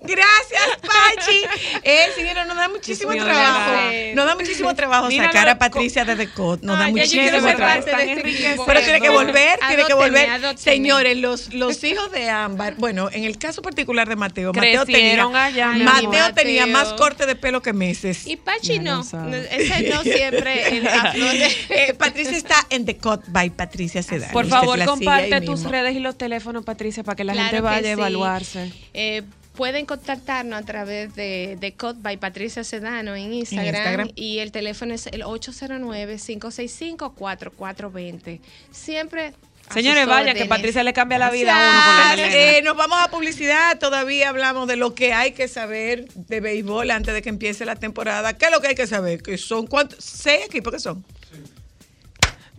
[SPEAKER 1] Gracias, Pachi. Eh, señora, nos da muchísimo
[SPEAKER 2] Dios
[SPEAKER 1] trabajo.
[SPEAKER 2] de.
[SPEAKER 1] Nos da muchísimo trabajo
[SPEAKER 2] Mira
[SPEAKER 1] sacar
[SPEAKER 2] lo-
[SPEAKER 1] a Patricia desde COT. Nos da muchísimo trabajo.
[SPEAKER 6] parte de este.
[SPEAKER 1] Pero tiene que volver, tiene que volver. Señores, los, los hijos de Ámbar, bueno, en el caso particular de Mateo, Mateo tenía,
[SPEAKER 2] Crecieron allá, mi
[SPEAKER 1] Mateo
[SPEAKER 6] amor.
[SPEAKER 1] tenía
[SPEAKER 6] Mateo.
[SPEAKER 1] más corte de pelo que meses.
[SPEAKER 6] Y Pachi no.
[SPEAKER 2] sabes.
[SPEAKER 6] Ese no siempre de-
[SPEAKER 1] Eh, Patricia está en The Cut by Patricia Sedano.
[SPEAKER 2] Por favor, comparte tus redes y los teléfonos, Patricia, para que la
[SPEAKER 6] Claro
[SPEAKER 2] gente vaya a
[SPEAKER 6] sí.
[SPEAKER 2] evaluarse.
[SPEAKER 6] Eh, pueden contactarnos a través de, de Code by Patricia Sedano en Instagram,
[SPEAKER 1] Instagram.
[SPEAKER 6] y el teléfono es el 809-565-4420. Siempre.
[SPEAKER 2] Señores, vaya, que. Patricia le cambia la vida a uno con la melena.
[SPEAKER 1] Eh, nos vamos a publicidad. Todavía hablamos de lo que hay que saber de béisbol antes de que empiece la temporada. ¿Qué es lo que hay que saber? ¿Que son cuántos? ¿Seis equipos que son?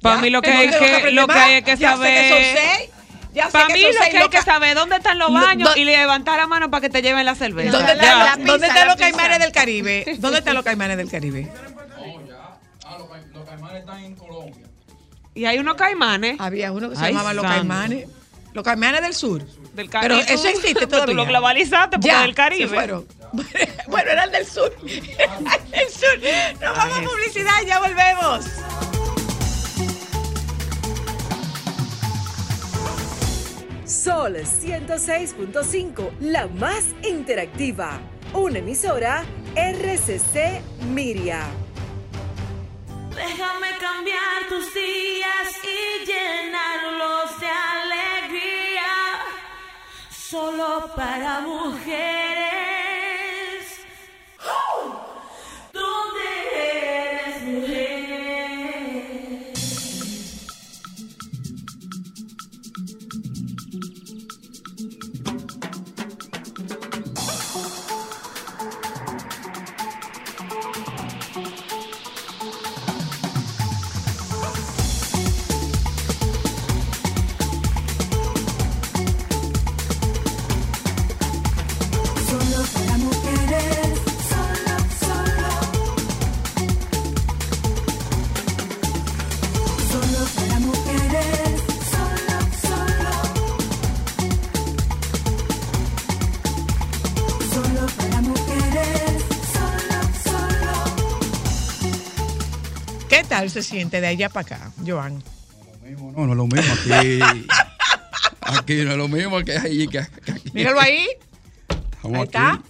[SPEAKER 2] Para
[SPEAKER 1] Ya,
[SPEAKER 2] mí lo que, hay que, lo que hay que
[SPEAKER 1] Ya sé
[SPEAKER 2] saber.
[SPEAKER 1] que son seis. Ya sé
[SPEAKER 2] Para
[SPEAKER 1] que
[SPEAKER 2] mí lo que hay que saber dónde están los
[SPEAKER 1] Lo-
[SPEAKER 2] baños y levantar la mano para que te lleven la cerveza.
[SPEAKER 1] ¿Dónde
[SPEAKER 6] La-
[SPEAKER 1] están
[SPEAKER 6] la
[SPEAKER 1] los,
[SPEAKER 6] pizza,
[SPEAKER 1] ¿dónde están
[SPEAKER 6] la
[SPEAKER 1] los caimanes del Caribe? ¿Dónde están los caimanes del Caribe?
[SPEAKER 2] Y hay unos caimanes.
[SPEAKER 1] Había uno que se
[SPEAKER 2] Ay,
[SPEAKER 1] llamaba Los. Caimanes. Los Caimanes del Sur.
[SPEAKER 2] Del
[SPEAKER 1] Pero
[SPEAKER 2] Caribe.
[SPEAKER 1] eso existe
[SPEAKER 2] Pero
[SPEAKER 1] todavía.
[SPEAKER 2] Tú lo globalizaste porque
[SPEAKER 1] Ya,
[SPEAKER 2] del Caribe.
[SPEAKER 1] se fueron. bueno, eran del sur. Eran del sur. Nos vamos a publicidad, ya volvemos.
[SPEAKER 5] Sol 106.5, la más interactiva. Una emisora RCC Miria.
[SPEAKER 4] Déjame cambiar tus días y llenarlos de alegría. Solo para mujeres. ¿Dónde
[SPEAKER 1] tal se siente de allá para acá, Joan?
[SPEAKER 10] No, no es lo mismo aquí. Aquí no es lo mismo que allí. Que, que aquí.
[SPEAKER 1] Míralo ahí.
[SPEAKER 10] Estamos
[SPEAKER 1] Ahí
[SPEAKER 10] aquí.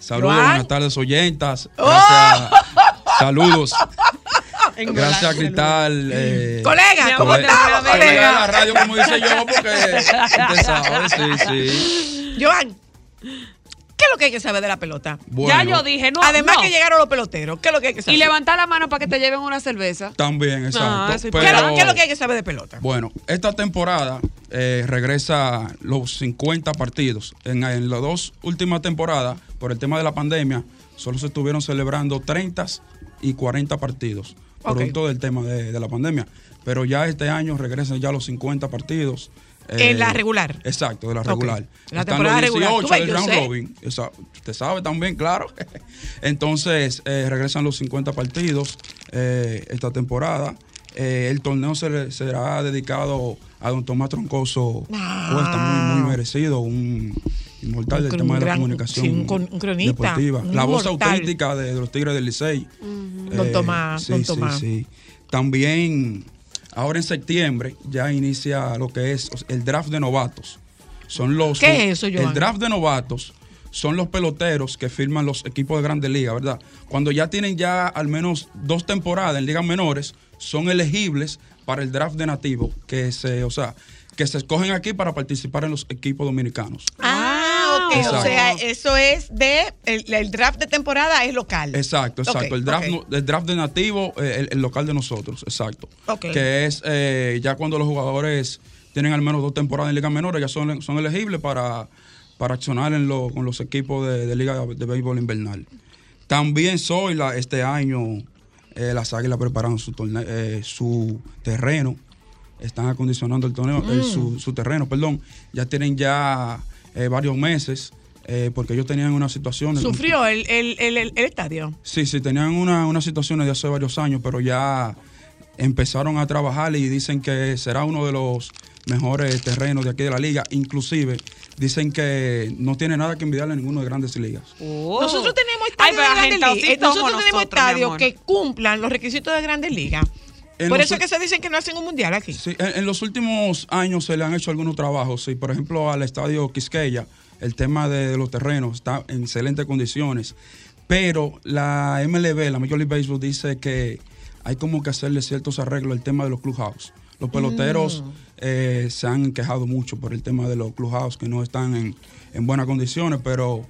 [SPEAKER 10] Saludos,
[SPEAKER 1] Joan.
[SPEAKER 10] buenas tardes, oyentas.
[SPEAKER 1] ¡Oh!
[SPEAKER 10] Gracias. Saludos.
[SPEAKER 3] En
[SPEAKER 10] Gracias,
[SPEAKER 3] Golán,
[SPEAKER 10] Cristal. eh,
[SPEAKER 1] Colega, ¿cómo
[SPEAKER 10] colega la
[SPEAKER 1] colega?
[SPEAKER 10] radio, como dice yo, porque usted sabe, sí, sí.
[SPEAKER 1] Joan, ¿qué es lo que hay que saber de la pelota?
[SPEAKER 10] Bueno,
[SPEAKER 2] ya yo dije, no.
[SPEAKER 1] Además
[SPEAKER 2] no.
[SPEAKER 1] que llegaron los peloteros, ¿qué es lo que hay que saber?
[SPEAKER 2] Y levantar la mano para que te lleven una cerveza.
[SPEAKER 10] También, exacto.
[SPEAKER 2] sí,
[SPEAKER 1] ¿Qué, es lo,
[SPEAKER 10] pero-
[SPEAKER 1] qué es lo que hay que saber de pelota?
[SPEAKER 10] Bueno, esta temporada eh, regresa los 50 partidos. En, en las dos últimas temporadas, por el tema de la pandemia, solo se estuvieron celebrando 30 y 40 partidos, producto del tema de, de la pandemia. Pero ya este año regresan ya los 50 partidos.
[SPEAKER 1] En la regular.
[SPEAKER 10] Exacto, de la regular.
[SPEAKER 1] La
[SPEAKER 10] Están
[SPEAKER 1] temporada
[SPEAKER 10] los
[SPEAKER 1] regular.
[SPEAKER 10] 18
[SPEAKER 1] Tú ves,
[SPEAKER 10] del round
[SPEAKER 1] sé.
[SPEAKER 10] robin. Esa- usted sabe también, claro. Entonces, eh, regresan los 50 partidos eh, esta temporada. Eh, el torneo se será dedicado a don Tomás Troncoso
[SPEAKER 1] Ah.
[SPEAKER 10] Muy, muy merecido, un inmortal
[SPEAKER 1] Un
[SPEAKER 10] del tema de la comunicación
[SPEAKER 1] sí, un un cronista,
[SPEAKER 10] deportiva.
[SPEAKER 1] un
[SPEAKER 10] La voz
[SPEAKER 1] inmortal.
[SPEAKER 10] auténtica de, de los Tigres del Licey.
[SPEAKER 1] Don Tomás,
[SPEAKER 10] sí,
[SPEAKER 1] don Tomás.
[SPEAKER 10] sí. También, ahora en septiembre, ya inicia lo que es el draft de novatos. Son los,
[SPEAKER 1] ¿Qué es eso, Joan?
[SPEAKER 10] El draft de novatos son los peloteros que firman los equipos de grandes ligas, ¿verdad? Cuando ya tienen ya al menos dos temporadas en ligas menores, son elegibles para el draft de nativo, que se, o sea, que se escogen aquí para participar en los equipos dominicanos.
[SPEAKER 1] Ah, ok. O sea, eso es de. El, el draft de temporada es local.
[SPEAKER 10] Exacto, exacto. El, draft, el draft de nativo, eh, el, el local de nosotros, exacto.
[SPEAKER 1] Ok.
[SPEAKER 10] Que es eh, ya cuando los jugadores tienen al menos dos temporadas en ligas menores, ya son, son elegibles para, para accionar en lo- con los equipos de, de liga de béisbol invernal. También soy la, este año, eh, las águilas preparando su, eh, su terreno. Están acondicionando el torneo, el-
[SPEAKER 1] Mm.
[SPEAKER 10] su, su terreno, perdón. Ya tienen ya eh, varios meses, eh, porque ellos tenían una situación.
[SPEAKER 1] Sufrió el, el, el, el- el estadio.
[SPEAKER 10] Sí, sí, tenían una, unas situaciones de hace varios años, pero ya empezaron a trabajar y dicen que será uno de los mejores terrenos de aquí de la liga. Inclusive dicen que no tiene nada que envidiarle a ninguno de grandes ligas.
[SPEAKER 1] Nosotros tenemos estadios
[SPEAKER 2] pero
[SPEAKER 1] de grandes
[SPEAKER 2] agentaucitos
[SPEAKER 1] ligas. Nosotros tenemos estadios que cumplan los requisitos de grandes ligas.
[SPEAKER 10] En
[SPEAKER 1] Por
[SPEAKER 10] los
[SPEAKER 1] eso es que se dicen que no hacen un mundial aquí.
[SPEAKER 10] Sí, en, en los últimos años se le han hecho algunos trabajos. Sí, por ejemplo, al estadio Quisqueya, el tema de, los terrenos está en excelentes condiciones. Pero la MLB, la Major League Baseball, dice que hay como que hacerle ciertos arreglos al tema de los clubhouse. Los peloteros
[SPEAKER 1] Mm.
[SPEAKER 10] eh, se han quejado mucho por el tema de los clubhouse que no están en, en buenas condiciones, pero.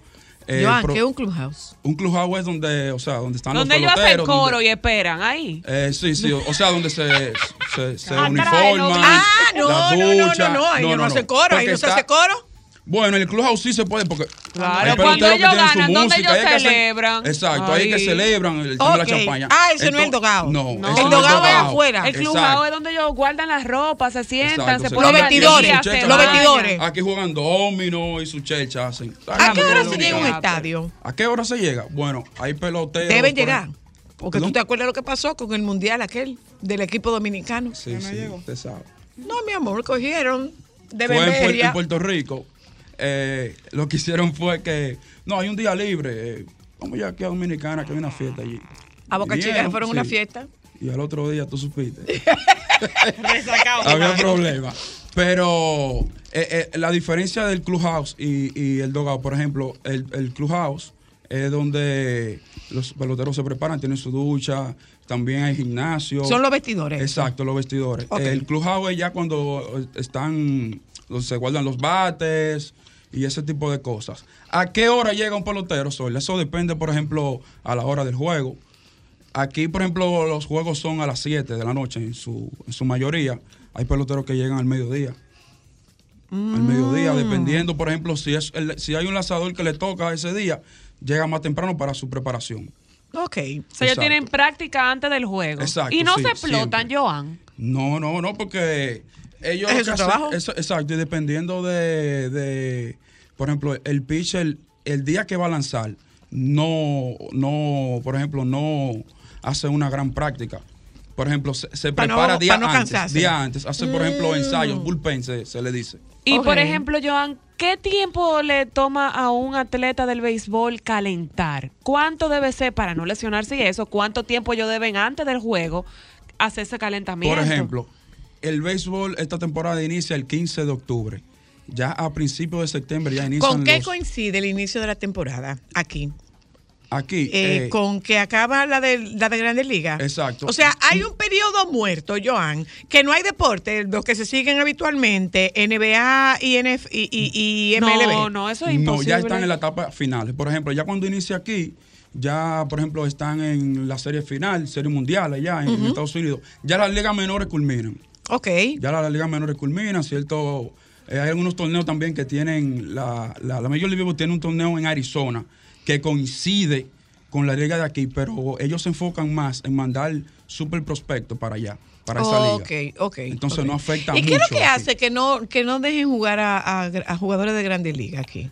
[SPEAKER 10] Eh,
[SPEAKER 1] Joan,
[SPEAKER 10] pro-
[SPEAKER 1] ¿qué es un clubhouse?
[SPEAKER 10] un clubhouse es donde, o sea, donde están
[SPEAKER 2] Donde
[SPEAKER 10] los
[SPEAKER 2] ellos hacen coro
[SPEAKER 10] donde-
[SPEAKER 2] y esperan, ahí.
[SPEAKER 10] eh, sí, sí, o sea, donde se, se, se
[SPEAKER 2] Atrás,
[SPEAKER 10] uniforman.
[SPEAKER 2] no,
[SPEAKER 1] Ah, no,
[SPEAKER 10] la
[SPEAKER 1] no, no, no,
[SPEAKER 10] ducha.
[SPEAKER 1] no, ahí no, hace coro, ahí
[SPEAKER 10] porque
[SPEAKER 1] no se
[SPEAKER 10] está-
[SPEAKER 1] hace coro.
[SPEAKER 10] Bueno, en el clubhouse sí se puede porque
[SPEAKER 2] Claro, cuando ellos ganan, ¿dónde
[SPEAKER 10] música,
[SPEAKER 2] ellos celebran?
[SPEAKER 10] exacto, ahí que celebran el tema de la champaña.
[SPEAKER 1] Ah, ese no es el dogado.
[SPEAKER 10] No,
[SPEAKER 2] El
[SPEAKER 1] dogado es afuera.
[SPEAKER 2] El clubhouse
[SPEAKER 10] Exacto.
[SPEAKER 2] es donde ellos guardan las ropas, se sientan,
[SPEAKER 10] Exacto,
[SPEAKER 2] se ponen
[SPEAKER 1] Los vestidores, los vestidores.
[SPEAKER 10] Aquí juegan domino y su chelcha hacen.
[SPEAKER 1] ¿A qué hora se llega a un estadio?
[SPEAKER 10] ¿A qué hora se llega? Bueno, hay peloteros.
[SPEAKER 1] Deben llegar. Porque
[SPEAKER 10] ¿Perdón?
[SPEAKER 1] tú te acuerdas lo que pasó con el mundial aquel del equipo dominicano.
[SPEAKER 10] Sí, sí, usted sabe.
[SPEAKER 1] No, mi amor, cogieron de
[SPEAKER 10] fue en Puerto Rico. Eh, lo que hicieron fue que, no, hay un día libre. eh, vamos ya aquí a Dominicana, que hay una fiesta allí.
[SPEAKER 1] A Boca Chica fueron una fiesta.
[SPEAKER 10] Y al otro día tú supiste. Había problema. Pero eh, eh, la diferencia del clubhouse y, y el doghouse, por ejemplo, el, el clubhouse es donde los peloteros se preparan, tienen su ducha, también hay gimnasio.
[SPEAKER 1] Son los vestidores.
[SPEAKER 10] Exacto, los vestidores. El clubhouse es ya cuando están, donde se guardan los bates y ese tipo de cosas. ¿A qué hora llega un pelotero, Sol? Eso depende, por ejemplo, a la hora del juego. Aquí, por ejemplo, los juegos son a las 7 de la noche en su, en su mayoría. Hay peloteros que llegan al mediodía. Al mediodía, dependiendo, por ejemplo, si, es el- si hay un lanzador que le toca ese día, llega más temprano para su preparación.
[SPEAKER 1] Ok.
[SPEAKER 2] O sea,
[SPEAKER 10] Exacto.
[SPEAKER 2] tienen práctica antes del juego.
[SPEAKER 10] Exacto,
[SPEAKER 2] y no
[SPEAKER 10] sí,
[SPEAKER 2] se explotan,
[SPEAKER 10] siempre.
[SPEAKER 2] Joan.
[SPEAKER 10] No, no, no, porque ellos...
[SPEAKER 1] ¿Es su trabajo?
[SPEAKER 10] eso- exacto, y dependiendo de, de, por ejemplo, el pitcher, el día que va a lanzar, no, no, por ejemplo, no hace una gran práctica. Por ejemplo, se, se
[SPEAKER 1] Pa' no-
[SPEAKER 10] prepara día
[SPEAKER 1] no
[SPEAKER 10] antes,
[SPEAKER 1] cansarse.
[SPEAKER 10] día antes, hace, por ejemplo,
[SPEAKER 1] Mm.
[SPEAKER 10] ensayos, bullpen se, se le dice.
[SPEAKER 2] Y por ejemplo, Joan, ¿qué tiempo le toma a un atleta del béisbol calentar? ¿Cuánto debe ser para no lesionarse y eso? ¿Cuánto tiempo ellos deben antes del juego hacer ese calentamiento?
[SPEAKER 10] Por ejemplo, el béisbol esta temporada inicia el 15 de octubre Ya a principios de septiembre ya inician
[SPEAKER 1] ¿Con qué
[SPEAKER 10] los-
[SPEAKER 1] coincide el inicio de la temporada aquí?
[SPEAKER 10] aquí.
[SPEAKER 1] Eh,
[SPEAKER 10] eh,
[SPEAKER 1] con que acaba la de la de Grandes Ligas.
[SPEAKER 10] Exacto.
[SPEAKER 1] O sea, hay un periodo muerto, Joan, que no hay deporte, los que se siguen habitualmente, NBA y, NF, y, y, y MLB.
[SPEAKER 2] No, no, eso es
[SPEAKER 10] No,
[SPEAKER 2] imposible.
[SPEAKER 10] ya están en la etapa final. Por ejemplo, ya cuando inicia aquí, ya, por ejemplo, están en la serie final, serie mundial allá en, en. Estados Unidos. Ya las ligas menores culminan.
[SPEAKER 1] Ok.
[SPEAKER 10] Ya las ligas menores culminan, ¿cierto? Eh, hay algunos torneos también que tienen, la, la, la Major League tiene un torneo en Arizona que coincide con la liga de aquí, pero ellos se enfocan más en mandar super prospectos para allá, para esa liga.
[SPEAKER 1] ok.
[SPEAKER 10] Entonces
[SPEAKER 1] ok.
[SPEAKER 10] no afecta
[SPEAKER 1] ¿Y
[SPEAKER 10] mucho.
[SPEAKER 1] qué es lo que
[SPEAKER 10] aquí.
[SPEAKER 1] hace que no, que no dejen jugar a, a- a jugadores de Grandes Ligas aquí?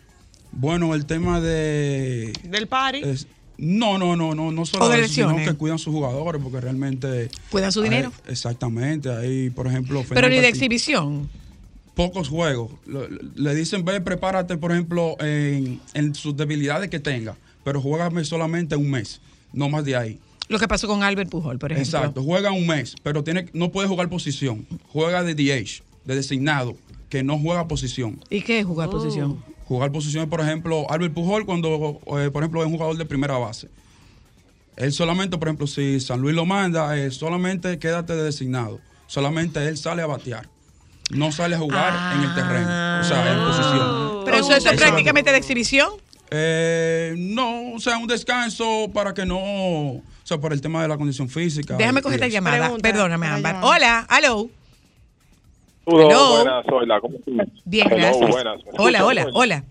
[SPEAKER 10] Bueno, el tema de...
[SPEAKER 3] Del party.
[SPEAKER 10] es- no, no, no, no, no solo eso, sino que cuidan sus jugadores, porque realmente...
[SPEAKER 1] Cuidan su
[SPEAKER 10] hay-
[SPEAKER 1] dinero.
[SPEAKER 10] exactamente, ahí, por ejemplo...
[SPEAKER 1] Pero ni de exhibición.
[SPEAKER 10] pocos juegos. Le dicen, ve, prepárate, por ejemplo, en, en sus debilidades que tenga, pero juégame solamente un mes, no más de ahí.
[SPEAKER 1] Lo que pasó con Albert Pujol, por ejemplo.
[SPEAKER 10] Exacto, juega un mes, pero tiene, no puede jugar posición. Juega de DH, de designado, que no juega posición.
[SPEAKER 1] ¿Y qué es jugar
[SPEAKER 2] Oh.
[SPEAKER 1] posición?
[SPEAKER 10] Jugar posición, por ejemplo, Albert Pujol cuando, eh, por ejemplo, es un jugador de primera base. Él solamente, por ejemplo, si San Luis lo manda, eh, solamente quédate de designado. Solamente él sale a batear. No sale a jugar en el terreno. O sea, en posición.
[SPEAKER 1] Pero eso, eso es prácticamente de exhibición.
[SPEAKER 10] Eh, no, o sea, un descanso para que no, o sea, por el tema de la condición física.
[SPEAKER 1] Déjame coger esta llamada. Perdóname, Ámbar. Hola, hello.
[SPEAKER 11] Saludos, buenas, Zoila, ¿cómo estás?
[SPEAKER 1] Bien,
[SPEAKER 11] Hello,
[SPEAKER 1] gracias.
[SPEAKER 11] buenas. ¿Me
[SPEAKER 1] Hola, hola, hola.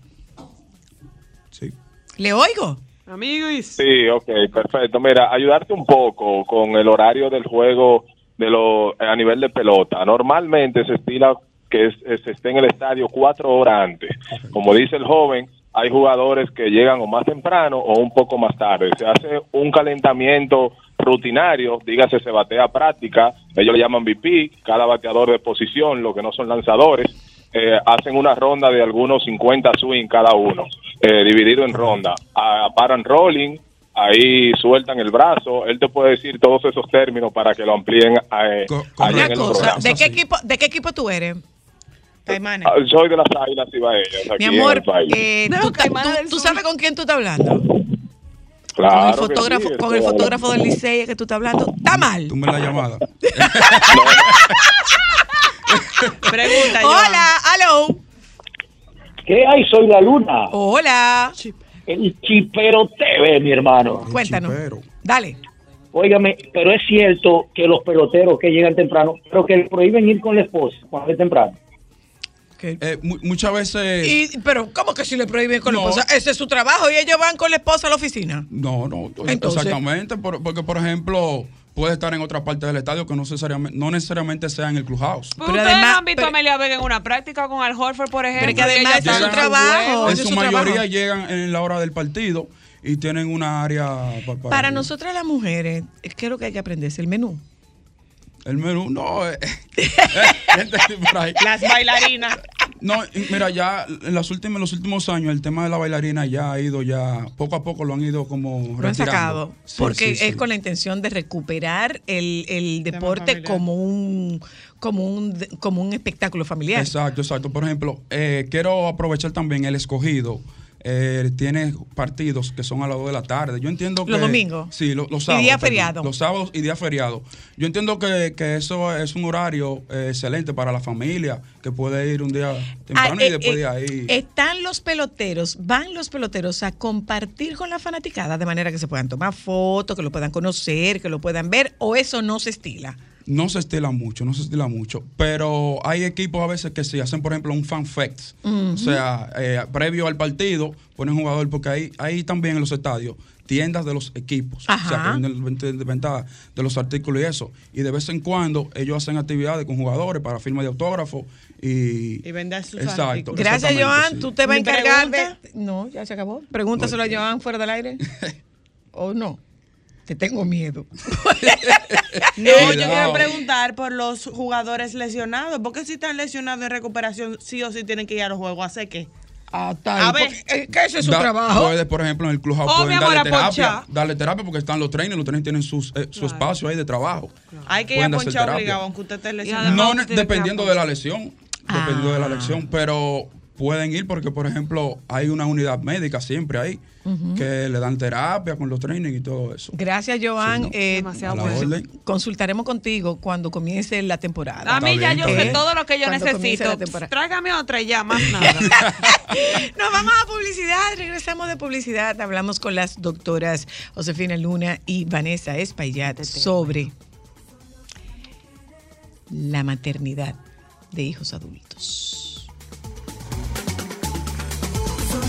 [SPEAKER 1] ¿Le oigo?
[SPEAKER 2] Amigos.
[SPEAKER 11] Sí, ok, perfecto. Mira, ayudarte un poco con el horario del juego de lo, a nivel de pelota. Normalmente se estila que es- es- se esté en el estadio cuatro horas antes. Como dice el joven, hay jugadores que llegan o más temprano o un poco más tarde. Se hace un calentamiento rutinario, dígase se batea práctica, ellos le llaman VP, cada bateador de posición, lo que no son lanzadores, eh, hacen una ronda de algunos 50 swing cada uno, eh, dividido en ronda. Ah, paran rolling, ahí sueltan el brazo, él te puede decir todos esos términos para que lo amplíen eh, ahí
[SPEAKER 1] Una
[SPEAKER 11] en el
[SPEAKER 1] cosa,
[SPEAKER 11] programa.
[SPEAKER 1] ¿de qué equipo, de qué equipo tú eres?
[SPEAKER 3] Caimanes.
[SPEAKER 11] Ah, Soy de las Águilas Ibaeñas,
[SPEAKER 1] Mi
[SPEAKER 11] en
[SPEAKER 1] amor,
[SPEAKER 11] el país.
[SPEAKER 1] eh, tú, tú- tú sabes con quién tú estás hablando.
[SPEAKER 11] Claro
[SPEAKER 1] con el fotógrafo,
[SPEAKER 11] sí,
[SPEAKER 1] con el fotógrafo del Licey que tú estás hablando. Está mal.
[SPEAKER 10] Tú me la llamada.
[SPEAKER 3] Pregunta,
[SPEAKER 1] Hola, hello.
[SPEAKER 12] ¿Qué hay? Soy la luna.
[SPEAKER 1] Hola.
[SPEAKER 12] El chipero TV, mi hermano.
[SPEAKER 1] Cuéntanos. Dale.
[SPEAKER 12] Óigame, pero es cierto que los peloteros que llegan temprano, pero que prohíben ir con la esposa cuando es temprano.
[SPEAKER 10] Eh, mu- muchas veces.
[SPEAKER 1] Y, pero, ¿cómo que si le prohíben con
[SPEAKER 10] No.
[SPEAKER 1] la esposa? Ese es su trabajo y ellos van con la esposa a la oficina.
[SPEAKER 10] No, no,
[SPEAKER 1] Entonces-
[SPEAKER 10] exactamente, por- porque por ejemplo puede estar en otra parte del estadio que no necesariamente, no necesariamente sea en el clubhouse.
[SPEAKER 2] Pero ustedes no han visto a Amelia Vega en una práctica con Al Horford, por ejemplo.
[SPEAKER 1] que además es su trabajo.
[SPEAKER 10] en
[SPEAKER 1] es
[SPEAKER 10] su
[SPEAKER 1] su
[SPEAKER 10] mayoría
[SPEAKER 1] trabajo.
[SPEAKER 10] llegan en la hora del partido y tienen una área pa- para,
[SPEAKER 1] Para nosotras las mujeres, ¿qué es lo que hay que aprenderse? El menú.
[SPEAKER 10] El menú. No, eh,
[SPEAKER 3] Las bailarinas.
[SPEAKER 10] No, mira, ya en las últimas, en los últimos años el tema de la bailarina ya ha ido ya, poco a poco lo han ido como
[SPEAKER 1] Lo han sacado.
[SPEAKER 10] Sí,
[SPEAKER 1] porque
[SPEAKER 10] sí,
[SPEAKER 1] es
[SPEAKER 10] sí.
[SPEAKER 1] con la intención de recuperar el, el deporte como un, como, un, como un espectáculo familiar.
[SPEAKER 10] Exacto, exacto. Por ejemplo, eh, quiero aprovechar también el escogido. Eh, tiene partidos que son a las 2 de la tarde. Yo entiendo que.
[SPEAKER 1] Los domingos.
[SPEAKER 10] Sí, lo- los
[SPEAKER 1] Y
[SPEAKER 10] sábados.
[SPEAKER 1] día
[SPEAKER 10] perdón.
[SPEAKER 1] feriado.
[SPEAKER 10] Los sábados y día feriado. Yo entiendo que, que eso es un horario eh, excelente para la familia, que puede ir un día temprano
[SPEAKER 1] Ah,
[SPEAKER 10] y
[SPEAKER 1] eh,
[SPEAKER 10] después
[SPEAKER 1] eh,
[SPEAKER 10] de ahí.
[SPEAKER 1] Están los peloteros, van los peloteros a compartir con la fanaticada de manera que se puedan tomar fotos, que lo puedan conocer, que lo puedan ver, o eso no se estila.
[SPEAKER 10] No se estila mucho, no se estila mucho. Pero hay equipos a veces que sí hacen, por ejemplo, un fan fest.
[SPEAKER 1] Ujú.
[SPEAKER 10] O sea, eh, previo al partido, ponen jugador, porque hay, hay también en los estadios tiendas de los equipos. O sea,
[SPEAKER 1] Ajá.
[SPEAKER 10] que venden venden de venta de los artículos y eso. Y de vez en cuando ellos hacen actividades con jugadores para firma de autógrafo y...
[SPEAKER 3] Y vender sus
[SPEAKER 10] Exacto.
[SPEAKER 3] artículos.
[SPEAKER 1] Gracias, Joan.
[SPEAKER 10] sí.
[SPEAKER 1] Tú te vas a
[SPEAKER 3] ¿Mi
[SPEAKER 1] encargar
[SPEAKER 3] pregunta?
[SPEAKER 1] de. No, ya se acabó. Pregúntaselo a Joan fuera del aire. ¿O no? Te tengo miedo.
[SPEAKER 3] No, yo quiero preguntar por los jugadores lesionados. Porque si están lesionados en recuperación, sí o sí tienen que ir a los juegos. ¿Hace qué?
[SPEAKER 1] A
[SPEAKER 3] A ver.
[SPEAKER 1] porque, eh, ese es su
[SPEAKER 10] Da-
[SPEAKER 1] trabajo.
[SPEAKER 10] Puede, por ejemplo, en el clubhouse
[SPEAKER 3] Oh,
[SPEAKER 10] pueden darle
[SPEAKER 3] a
[SPEAKER 10] terapia, darle terapia porque están los trainers, los trainers tienen sus, eh, su espacio ahí de trabajo.
[SPEAKER 3] Hay que ir a ponchar
[SPEAKER 10] terapia.
[SPEAKER 3] obligado, aunque usted esté lesionado.
[SPEAKER 10] No dependiendo de la lesión. dependiendo de la
[SPEAKER 1] Ah.
[SPEAKER 10] elección, pero pueden ir porque, por ejemplo, hay una unidad médica siempre ahí que le dan terapia con los trainings y todo eso.
[SPEAKER 1] Gracias, Joan.
[SPEAKER 10] Sí, ¿no?
[SPEAKER 1] Eh,
[SPEAKER 10] Demasiado bueno. orden.
[SPEAKER 1] Consultaremos contigo cuando comience la temporada.
[SPEAKER 2] A mí ya yo sé todo lo que yo
[SPEAKER 1] Cuando
[SPEAKER 2] necesito. Tráigame otra y ya, más nada.
[SPEAKER 1] Nos vamos a publicidad, regresamos de publicidad. Hablamos con las doctoras Josefina Luna y Vanessa Espaillat sobre la maternidad de hijos adultos.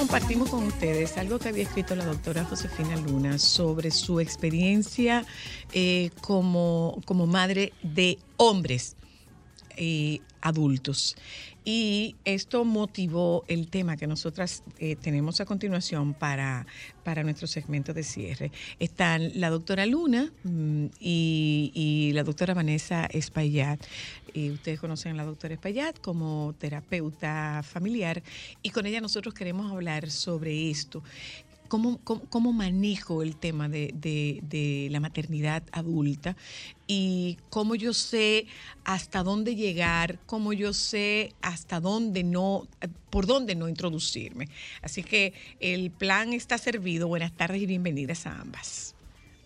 [SPEAKER 1] compartimos con ustedes algo que había escrito la doctora Josefina Luna sobre su experiencia eh, como, como madre de hombres eh, adultos. Y esto motivó el tema que nosotras eh, tenemos a continuación para, para nuestro segmento de cierre. Están la doctora Luna mm, y, y la doctora Vanessa Espaillat. Y ustedes conocen a la doctora Espaillat como terapeuta familiar y con ella nosotros queremos hablar sobre esto. ¿Cómo, cómo, cómo manejo el tema de, de- de la maternidad adulta y cómo yo sé hasta dónde llegar, cómo yo sé hasta dónde no, por dónde no introducirme? Así que el plan está servido. Buenas tardes y bienvenidas a ambas.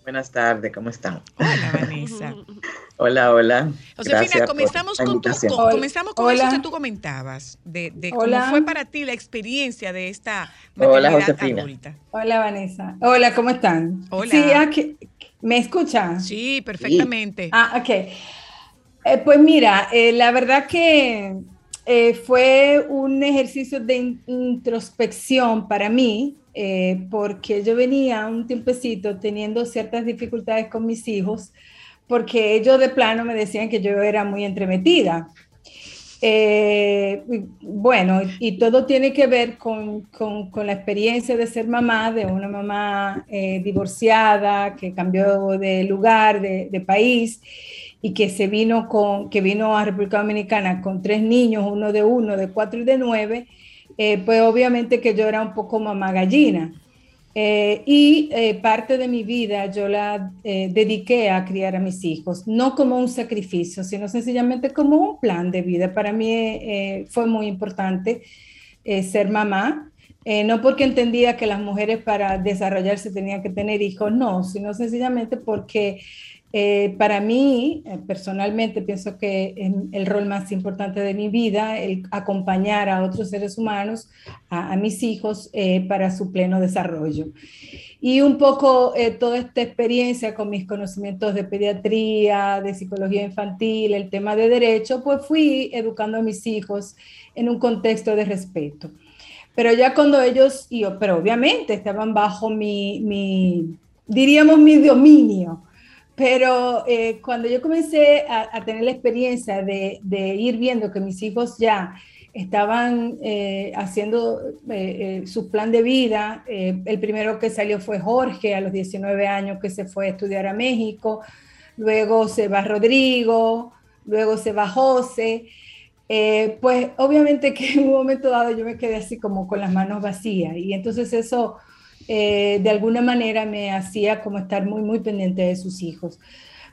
[SPEAKER 13] Buenas tardes, ¿cómo están?
[SPEAKER 1] Hola, Vanessa.
[SPEAKER 13] Hola, hola.
[SPEAKER 1] Josefina, comenzamos con, tu, con- comenzamos con
[SPEAKER 13] Hola.
[SPEAKER 1] eso que tú comentabas, de, de
[SPEAKER 14] Hola.
[SPEAKER 1] cómo fue para ti la experiencia de esta
[SPEAKER 13] Hola,
[SPEAKER 1] maternidad
[SPEAKER 13] Josefina.
[SPEAKER 1] adulta.
[SPEAKER 14] Hola, Vanessa. Hola, ¿cómo están?
[SPEAKER 1] Hola.
[SPEAKER 14] Sí, aquí- ¿me escuchan?
[SPEAKER 1] Sí, perfectamente.
[SPEAKER 14] Ah, ok. Eh, pues mira, eh, la verdad que eh, fue un ejercicio de in- introspección para mí, eh, porque yo venía un tiempecito teniendo ciertas dificultades con mis hijos, porque ellos de plano me decían que yo era muy entremetida. Eh, bueno, y todo tiene que ver con, con- la experiencia de ser mamá, de una mamá eh, divorciada que cambió de lugar, de, de país y que se vino con, que vino a República Dominicana con tres niños, uno de uno, de cuatro y de nueve, eh, pues obviamente que yo era un poco mamá gallina. Eh, y eh, parte de mi vida yo la eh, dediqué a criar a mis hijos, no como un sacrificio, sino sencillamente como un plan de vida. Para mí eh, fue muy importante eh, ser mamá, eh, no porque entendía que las mujeres para desarrollarse tenían que tener hijos, no, sino sencillamente porque eh, para mí, eh, personalmente, pienso que es el rol más importante de mi vida, el acompañar a otros seres humanos, a, a mis hijos, eh, para su pleno desarrollo. Y un poco eh, toda esta experiencia con mis conocimientos de pediatría, de psicología infantil, el tema de derecho, pues fui educando a mis hijos en un contexto de respeto. Pero ya cuando ellos, y pero obviamente estaban bajo mi, mi diríamos, mi dominio. Pero eh, cuando yo comencé a, tener la experiencia de, ir viendo que mis hijos ya estaban eh, haciendo eh, su plan de vida, el primero que salió fue Jorge a los 19 años que se fue a estudiar a México, luego se va Rodrigo, luego se va José. Pues obviamente que en un momento dado yo me quedé así como con las manos vacías y entonces eso eh, de alguna manera me hacía como estar muy, muy pendiente de sus hijos.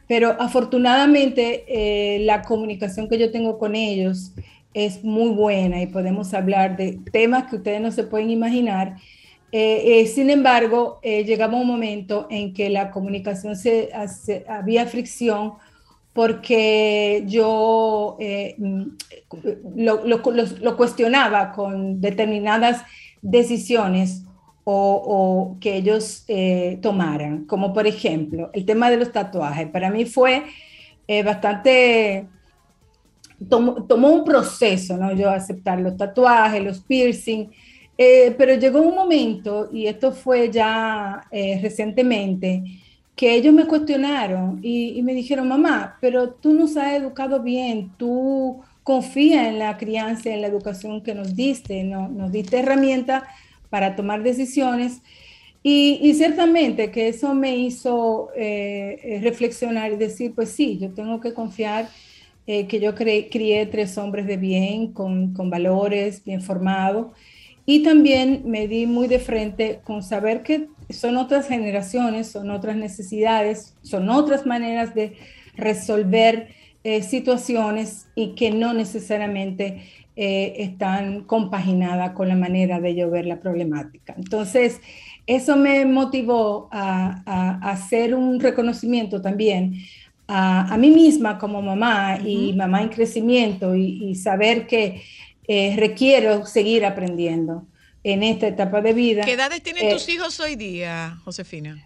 [SPEAKER 14] Pero afortunadamente eh, la comunicación que yo tengo con ellos es muy buena y podemos hablar de temas que ustedes no se pueden imaginar. Eh, sin embargo, llegamos a un momento en que la comunicación se, había fricción porque yo eh, lo, lo, cuestionaba con determinadas decisiones o, que ellos eh, tomaran, como por ejemplo el tema de los tatuajes. Para mí fue eh, bastante tomó, un proceso, ¿no? Yo aceptar los tatuajes, los piercing, eh, pero llegó un momento, y esto fue ya recientemente, que ellos me cuestionaron y, y me dijeron, mamá, pero tú nos has educado bien, tú confía en la crianza, en la educación que nos diste, ¿no? nos diste herramientas para tomar decisiones. Y, ciertamente que eso me hizo eh, reflexionar y decir, pues sí, yo tengo que confiar eh, que yo crié tres hombres de bien, con, con valores, bien formados. Y también me di muy de frente con saber que son otras generaciones, son otras necesidades, son otras maneras de resolver eh, situaciones y que no necesariamente eh, están compaginadas con la manera de yo ver la problemática. Entonces, eso me motivó a, a- a hacer un reconocimiento también a, a mí misma como mamá y mamá en crecimiento y, y saber que eh, requiero seguir aprendiendo en esta etapa de vida.
[SPEAKER 1] ¿Qué edades tienen
[SPEAKER 14] Eh,
[SPEAKER 1] tus hijos hoy día, Josefina?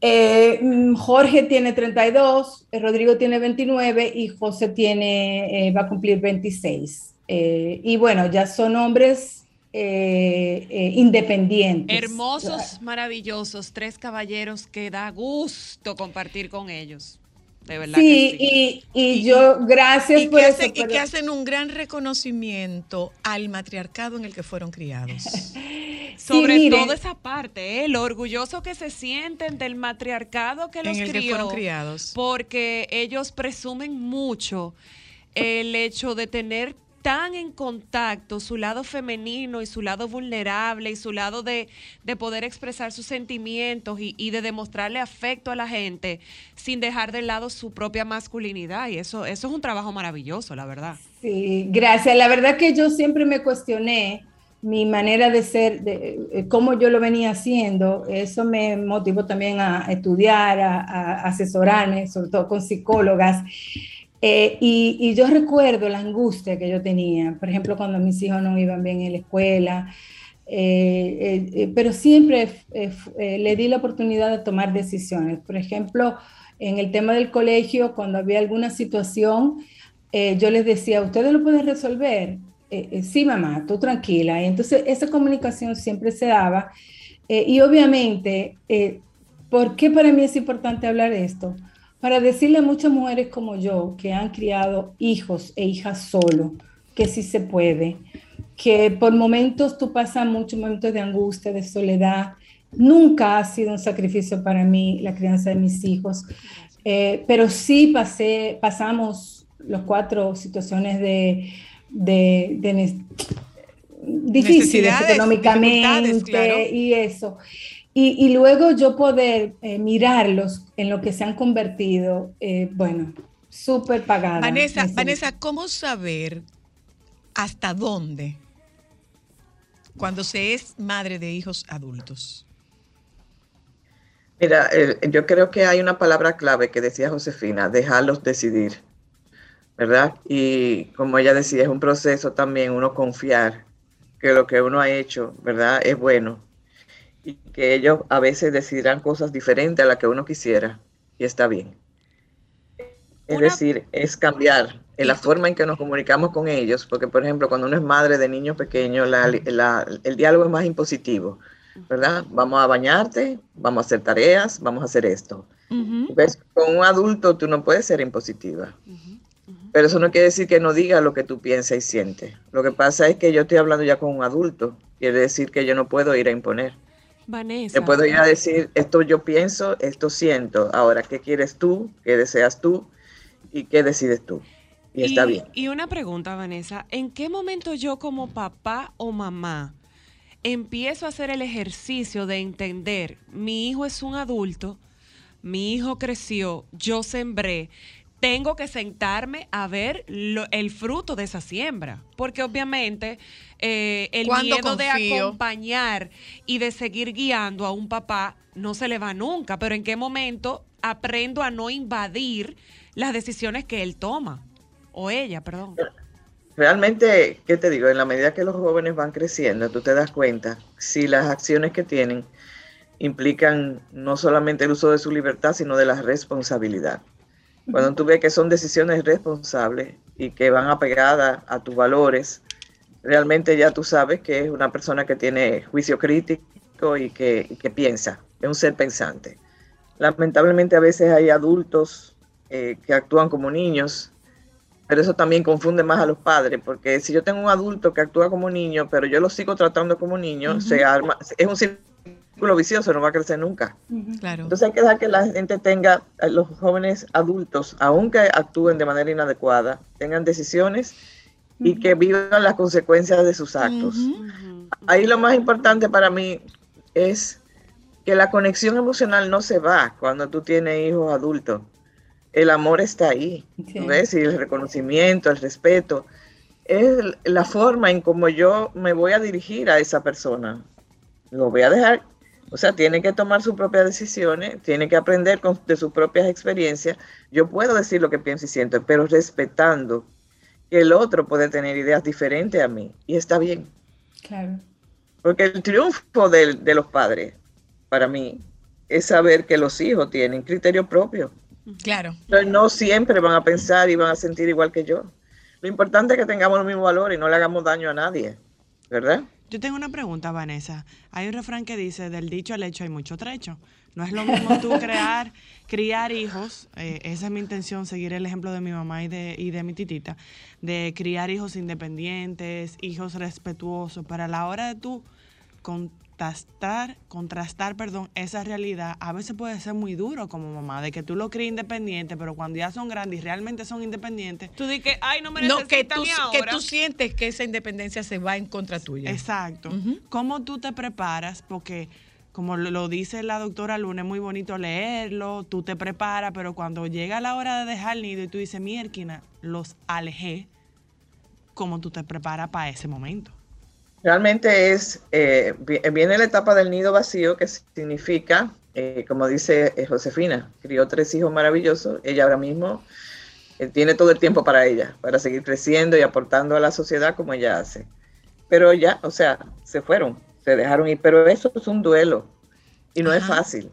[SPEAKER 14] eh, mm, Jorge tiene 32, eh, Rodrigo tiene 29 y José tiene, va a cumplir 26. Eh, y bueno, ya son hombres eh, eh, independientes.
[SPEAKER 2] Hermosos, maravillosos, tres caballeros que da gusto compartir con ellos. De verdad
[SPEAKER 14] Sí,
[SPEAKER 2] que sí.
[SPEAKER 14] y, y yo, gracias
[SPEAKER 1] y
[SPEAKER 14] por
[SPEAKER 1] que,
[SPEAKER 14] eso.
[SPEAKER 1] hacen, y que hacen un gran reconocimiento al matriarcado en el que fueron criados.
[SPEAKER 2] Sobre todo esa parte, ¿eh? lo orgulloso que se sienten del matriarcado que los
[SPEAKER 1] En el que fueron criados.
[SPEAKER 2] porque ellos presumen mucho el hecho de tener tan en contacto su lado femenino y su lado vulnerable y su lado de, de poder expresar sus sentimientos y, de demostrarle afecto a la gente sin dejar de lado su propia masculinidad. Y eso, eso es un trabajo maravilloso, la verdad.
[SPEAKER 14] Sí, gracias. La verdad que yo siempre me cuestioné mi manera de ser, de eh, cómo yo lo venía haciendo. Eso me motivó también a estudiar, a, a asesorarme, sobre todo con psicólogas. Eh, y, y yo recuerdo la angustia que yo tenía, por ejemplo, cuando mis hijos no iban bien en la escuela, eh, eh, eh, pero siempre eh, eh, le di la oportunidad de tomar decisiones. Por ejemplo, en el tema del colegio, cuando había alguna situación, yo les decía, ¿ustedes lo pueden resolver? Sí, mamá, tú tranquila. Y entonces esa comunicación siempre se daba. Y obviamente, ¿por qué para mí es importante hablar de esto? Para decirle a muchas mujeres como yo que han criado hijos e hijas solo, que sí se puede, que por momentos tú pasas muchos momentos de angustia, de soledad. Nunca ha sido un sacrificio para mí la crianza de mis hijos, eh, pero sí pasé, pasamos los cuatro situaciones de, de, de difíciles económicamente
[SPEAKER 1] claro.
[SPEAKER 14] y eso. Y, y luego yo poder eh, mirarlos en lo que se han convertido, eh, bueno, súper pagada.
[SPEAKER 1] Vanessa, ¿cómo saber hasta dónde cuando se es madre de hijos adultos?
[SPEAKER 13] Mira, eh, yo creo que hay una palabra clave que decía Josefina, dejarlos decidir, ¿verdad? Y como ella decía, es un proceso también uno confiar que lo que uno ha hecho, ¿verdad? Es bueno y que ellos a veces decidirán cosas diferentes a las que uno quisiera y está bien. Es decir, es cambiar en la forma en que nos comunicamos con ellos, porque por ejemplo, cuando uno es madre de niños pequeños, la- la- el diálogo es más impositivo, ¿verdad? Vamos a bañarte, vamos a hacer tareas, vamos a hacer esto. ¿Ves? Con un adulto tú no puedes ser impositiva. Pero eso no quiere decir que no diga lo que tú piensas y sientes. Lo que pasa es que yo estoy hablando ya con un adulto. Quiere decir que yo no puedo ir a imponer.
[SPEAKER 2] Vanessa.
[SPEAKER 13] Yo puedo ir a decir, esto yo pienso, esto siento. Ahora, ¿qué quieres tú? ¿Qué deseas tú? ¿Y qué decides tú? Y, está bien.
[SPEAKER 2] Y una pregunta, Vanessa, ¿en qué momento yo como papá o mamá empiezo a hacer el ejercicio de entender, mi hijo es un adulto, mi hijo creció, yo sembré, tengo que sentarme a ver lo- el fruto de esa siembra? Porque obviamente eh, el
[SPEAKER 1] ¿Cuándo
[SPEAKER 2] miedo de acompañar y de seguir guiando a un papá no se le va nunca, pero ¿en qué momento aprendo a no invadir las decisiones que él toma? O ella, perdón.
[SPEAKER 13] Realmente, ¿qué te digo? En la medida que los jóvenes van creciendo, tú te das cuenta si las acciones que tienen implican no solamente el uso de su libertad, sino de la responsabilidad. Cuando tú ves que son decisiones responsables, y que van apegadas a tus valores, realmente ya tú sabes que es una persona que tiene juicio crítico y que, y que piensa, es un ser pensante. Lamentablemente a veces hay adultos eh, que actúan como niños, pero eso también confunde más a los padres, porque si yo tengo un adulto que actúa como niño, pero yo lo sigo tratando como niño, se arma, es un círculo vicioso, no va a crecer nunca.
[SPEAKER 1] Claro.
[SPEAKER 13] Entonces hay que dejar que la gente tenga, eh, los jóvenes adultos, aunque actúen de manera inadecuada, tengan decisiones y que vivan las consecuencias de sus actos. Ahí lo más importante para mí es que la conexión emocional no se va cuando tú tienes hijos adultos. El amor está ahí, ¿tú ¿ves? Y el reconocimiento, el respeto. Es la forma en cómo yo me voy a dirigir a esa persona. Lo voy a dejar, o sea, tiene que tomar sus propias decisiones, tiene que aprender con- de sus propias experiencias. Yo puedo decir lo que pienso y siento, pero respetando que el otro puede tener ideas diferentes a mí. Y está bien.
[SPEAKER 14] Claro.
[SPEAKER 13] Porque el triunfo del- de, los padres, para mí, es saber que los hijos tienen criterio propio.
[SPEAKER 1] Claro.
[SPEAKER 13] Entonces, no siempre van a pensar y van a sentir igual que yo. Lo importante es que tengamos los mismos valores y no le hagamos daño a nadie, ¿verdad?
[SPEAKER 3] Yo tengo una pregunta, Vanessa. Hay un refrán que dice, del dicho al hecho hay mucho trecho. No es lo mismo tú crear, criar hijos, eh, esa es mi intención, seguir el ejemplo de mi mamá y de, y de mi titita, de criar hijos independientes, hijos respetuosos, para la hora de tú contrastar, contrastar, perdón, esa realidad, a veces puede ser muy duro como mamá, de que tú lo crías independiente, pero cuando ya son grandes y realmente son independientes,
[SPEAKER 2] Tú di que, ay, no me
[SPEAKER 1] No, que tú, que tú sientes que esa independencia se va en contra tuya.
[SPEAKER 3] Exacto. ¿Cómo tú te preparas? Porque como lo, dice la doctora Luna, es muy bonito leerlo, tú te preparas, pero cuando llega la hora de dejar el nido y tú dices, mierquina, los alejé, ¿cómo tú te preparas para ese momento?
[SPEAKER 13] Realmente es, eh, vi- viene la etapa del nido vacío, que significa, eh, como dice eh, Josefina, crió tres hijos maravillosos, ella ahora mismo tiene todo el tiempo para ella, para seguir creciendo y aportando a la sociedad como ella hace. Pero ya, o sea, se fueron, se dejaron ir, pero eso es un duelo y no es fácil.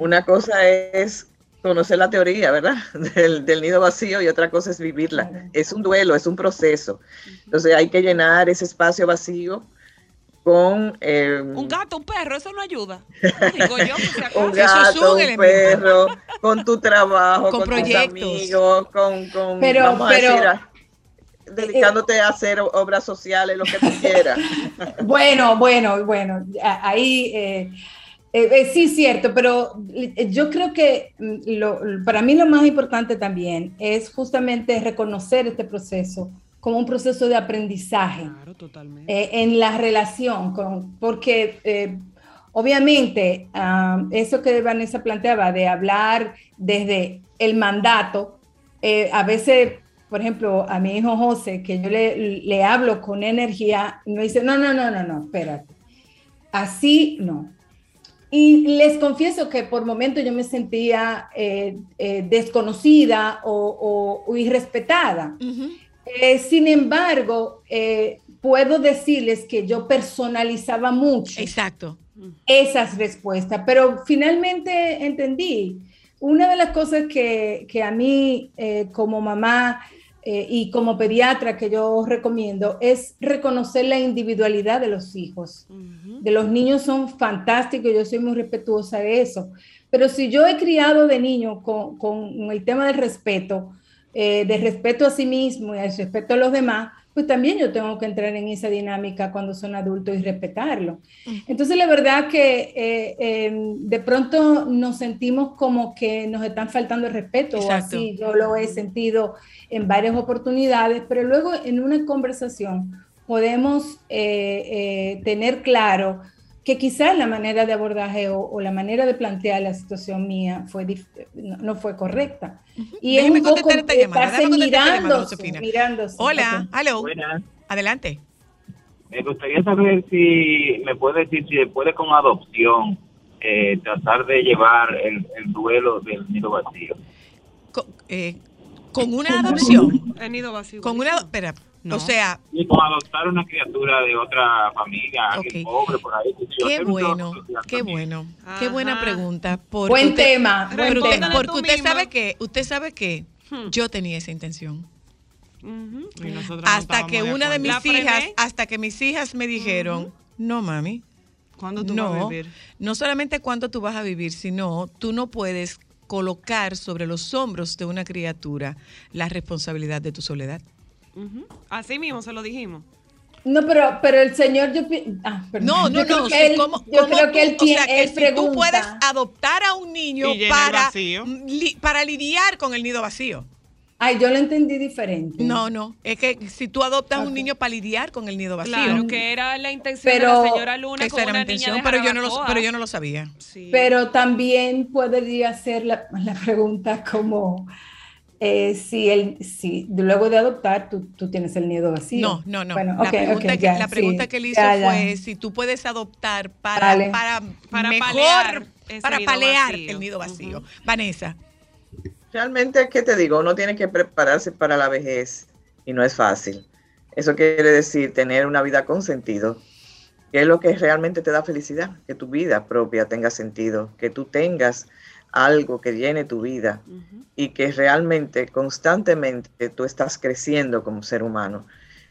[SPEAKER 13] Una cosa es conocer la teoría, ¿verdad? Del, del nido vacío y otra cosa es vivirla. Es un duelo, es un proceso. Entonces hay que llenar ese espacio vacío con eh,
[SPEAKER 2] Un gato, un perro, eso no ayuda. Digo yo,
[SPEAKER 13] un gato, un perro, con tu trabajo,
[SPEAKER 1] Con
[SPEAKER 13] con, tus amigos, con, con
[SPEAKER 14] Pero-
[SPEAKER 13] vamos a
[SPEAKER 14] pero-
[SPEAKER 13] decir, a- dedicándote a hacer obras sociales, lo que tú quieras.
[SPEAKER 14] Bueno, bueno, bueno, ahí eh, eh, eh, sí es cierto, pero eh, yo creo que mm, lo- para mí lo más importante también es justamente reconocer este proceso como un proceso de aprendizaje eh, en la relación, con, porque eh, obviamente ah, eso que Vanessa planteaba de hablar desde el mandato, eh, a veces, por ejemplo, a mi hijo José, que yo le, le hablo con energía, me dice, no, no, no, no, no, espérate, así no. Y les confieso que por momentos yo me sentía eh, eh, desconocida o, o- o irrespetada. Eh, sin embargo, eh, puedo decirles que yo personalizaba mucho.
[SPEAKER 1] Exacto.
[SPEAKER 14] Esas respuestas, pero finalmente entendí. Una de las cosas que, que a mí eh, como mamá eh, y como pediatra que yo recomiendo es reconocer la individualidad de los hijos. De los niños son fantásticos, yo soy muy respetuosa de eso. Pero si yo he criado de niño con, con el tema del respeto, eh, de respeto a sí mismo y al respeto a los demás, pues también yo tengo que entrar en esa dinámica cuando son adultos y respetarlo. Entonces, la verdad que eh, eh, de pronto nos sentimos como que nos están faltando el respeto, o así yo lo he sentido en varias oportunidades, pero luego en una conversación podemos eh, eh, tener claro que quizás la manera de abordaje o, o la manera de plantear la situación mía fue no, no fue correcta. Y
[SPEAKER 1] Déjeme
[SPEAKER 14] es un poco
[SPEAKER 1] contestar esta llamada,
[SPEAKER 14] estarse
[SPEAKER 1] déjame contestar esta llamada,
[SPEAKER 14] mirándose, mirándose.
[SPEAKER 1] Hola.
[SPEAKER 15] Buenas.
[SPEAKER 1] Adelante.
[SPEAKER 15] Me gustaría saber si me puede decir si después de con adopción eh, tratar de llevar el, el duelo del nido vacío.
[SPEAKER 1] Eh, con una adopción.
[SPEAKER 2] El nido vacío.
[SPEAKER 1] Con una, espera, o sea,
[SPEAKER 15] Y con adoptar una criatura de otra familia, alguien pobre por ahí.
[SPEAKER 1] qué bueno, qué
[SPEAKER 15] también.
[SPEAKER 1] bueno, qué buena pregunta. porque
[SPEAKER 14] Buen
[SPEAKER 1] usted-
[SPEAKER 14] tema, buen
[SPEAKER 1] pero usted-
[SPEAKER 14] tema.
[SPEAKER 1] Porque
[SPEAKER 14] Tú
[SPEAKER 1] usted sabe que, usted sabe que
[SPEAKER 2] Hmm.
[SPEAKER 1] yo tenía esa intención.
[SPEAKER 3] Y no
[SPEAKER 1] hasta que una de mis hijas, hasta que mis hijas me dijeron, no mami,
[SPEAKER 3] ¿Cuándo tú
[SPEAKER 1] no,
[SPEAKER 3] vas a vivir?
[SPEAKER 1] no solamente cuándo tú vas a vivir, sino tú no puedes colocar sobre los hombros de una criatura la responsabilidad de tu soledad.
[SPEAKER 2] Así mismo se lo dijimos.
[SPEAKER 14] No, pero, pero el señor, yo, ah, perdón.
[SPEAKER 1] No, no,
[SPEAKER 14] Yo creo
[SPEAKER 1] no.
[SPEAKER 14] que
[SPEAKER 1] sí,
[SPEAKER 14] él-
[SPEAKER 1] ¿cómo-
[SPEAKER 14] yo
[SPEAKER 1] cómo
[SPEAKER 14] creo que él tiene,
[SPEAKER 1] o sea, que
[SPEAKER 14] él
[SPEAKER 1] si
[SPEAKER 14] pregunta.
[SPEAKER 1] tú puedes adoptar a un niño para, li- para lidiar con el nido vacío.
[SPEAKER 14] Ay, yo lo entendí diferente.
[SPEAKER 1] No, no. Es que si tú adoptas un niño para lidiar con el nido vacío.
[SPEAKER 2] Claro, que era la intención
[SPEAKER 14] Pero-
[SPEAKER 2] de la señora Luna con
[SPEAKER 1] era
[SPEAKER 2] niña
[SPEAKER 1] intención,
[SPEAKER 2] de
[SPEAKER 1] pero yo, no lo, pero yo no lo sabía.
[SPEAKER 14] Pero también podría ser la, la pregunta como eh, si, el, si luego de adoptar tú, tú tienes el nido vacío.
[SPEAKER 1] No, no, no.
[SPEAKER 14] Bueno,
[SPEAKER 1] la pregunta, que,
[SPEAKER 14] ya,
[SPEAKER 1] la pregunta
[SPEAKER 14] sí,
[SPEAKER 1] que él hizo
[SPEAKER 14] ya, ya.
[SPEAKER 1] fue si tú puedes adoptar para,
[SPEAKER 14] Vale.
[SPEAKER 1] para,
[SPEAKER 2] Para
[SPEAKER 1] mejor,
[SPEAKER 2] palear
[SPEAKER 1] para
[SPEAKER 2] nido
[SPEAKER 1] palear
[SPEAKER 2] vacío.
[SPEAKER 1] el nido vacío. Vanessa.
[SPEAKER 13] Realmente, ¿qué te digo? Uno tiene que prepararse para la vejez y no es fácil. Eso quiere decir tener una vida con sentido, que es lo que realmente te da felicidad, que tu vida propia tenga sentido, que tú tengas algo que llene tu vida y que realmente constantemente tú estás creciendo como ser humano.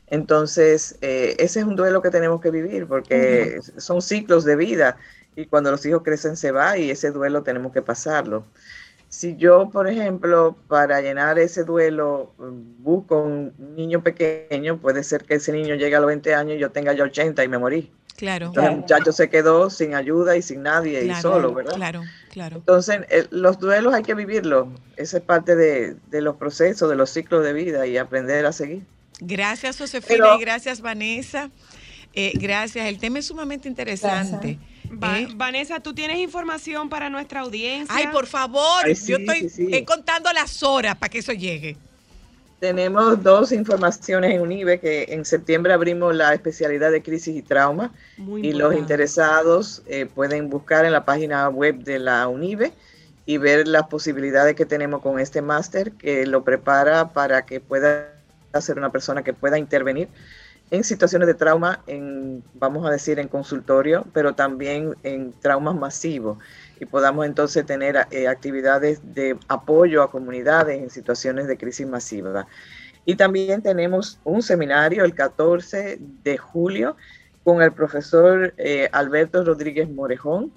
[SPEAKER 13] Entonces, eh, ese es un duelo que tenemos que vivir porque son ciclos de vida y cuando los hijos crecen se va y ese duelo tenemos que pasarlo. Si yo, por ejemplo, para llenar ese duelo mm, busco un niño pequeño, puede ser que ese niño llegue a los 20 años y yo tenga ya 80 y me morí.
[SPEAKER 1] Claro.
[SPEAKER 13] Entonces el muchacho se quedó sin ayuda y sin nadie
[SPEAKER 1] Claro,
[SPEAKER 13] y solo, ¿verdad?
[SPEAKER 1] Claro, claro.
[SPEAKER 13] Entonces, el- los duelos hay que vivirlos. Esa es parte de, de los procesos, de los ciclos de vida y aprender a seguir.
[SPEAKER 1] Gracias, Josefina,
[SPEAKER 13] Pero-
[SPEAKER 1] y gracias, Vanessa. Eh, gracias. El tema es sumamente interesante.
[SPEAKER 2] Va-
[SPEAKER 1] ¿eh?
[SPEAKER 2] Vanessa, ¿tú tienes información para nuestra audiencia?
[SPEAKER 1] Ay, por favor,
[SPEAKER 13] Ay, sí,
[SPEAKER 1] yo estoy
[SPEAKER 13] sí, sí.
[SPEAKER 1] eh, contando las horas para que eso llegue.
[SPEAKER 13] Tenemos dos informaciones en UNIBE que en septiembre abrimos la especialidad de crisis y trauma.
[SPEAKER 2] Muy
[SPEAKER 13] y los interesados eh, pueden buscar en la página web de la UNIBE y ver las posibilidades que tenemos con este máster que lo prepara para que pueda ser una persona que pueda intervenir en situaciones de trauma, en, vamos a decir, en consultorio, pero también en traumas masivos y podamos entonces tener eh, actividades de apoyo a comunidades en situaciones de crisis masiva. Y también tenemos un seminario el 14 de julio con el profesor eh, Alberto Rodríguez Morejón,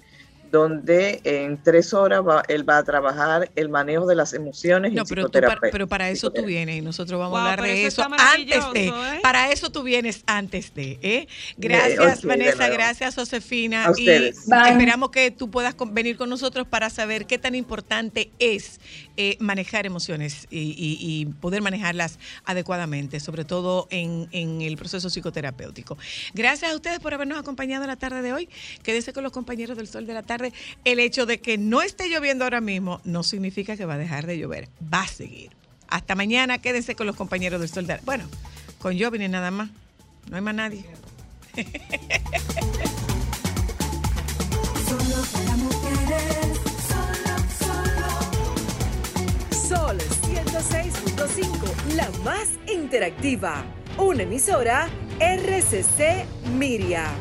[SPEAKER 13] donde en tres horas va- él va a trabajar el manejo de las emociones
[SPEAKER 1] No,
[SPEAKER 13] y
[SPEAKER 1] pero, tú para, pero para eso tú vienes y nosotros vamos
[SPEAKER 2] Wow,
[SPEAKER 1] a hablar de
[SPEAKER 2] eso
[SPEAKER 1] antes de.
[SPEAKER 2] ¿eh?
[SPEAKER 1] Para eso tú vienes antes de. ¿eh? Gracias, Vanessa. Gracias, Josefina. Y
[SPEAKER 14] Bye.
[SPEAKER 1] esperamos que tú puedas con- venir con nosotros para saber qué tan importante es eh, manejar emociones y, y- y poder manejarlas adecuadamente, sobre todo en, en el proceso psicoterapéutico. Gracias a ustedes por habernos acompañado en la tarde de hoy. Quédese con los compañeros del Sol de la Tarde. El hecho de que no esté lloviendo ahora mismo no significa que va a dejar de llover. Va a seguir. Hasta mañana, quédense con los compañeros del Sol de Bueno, con Jovine nada más. No hay más nadie.
[SPEAKER 16] Solo para mujeres, solo, solo.
[SPEAKER 5] Sol 106.5, la más interactiva. Una emisora RCC Miria.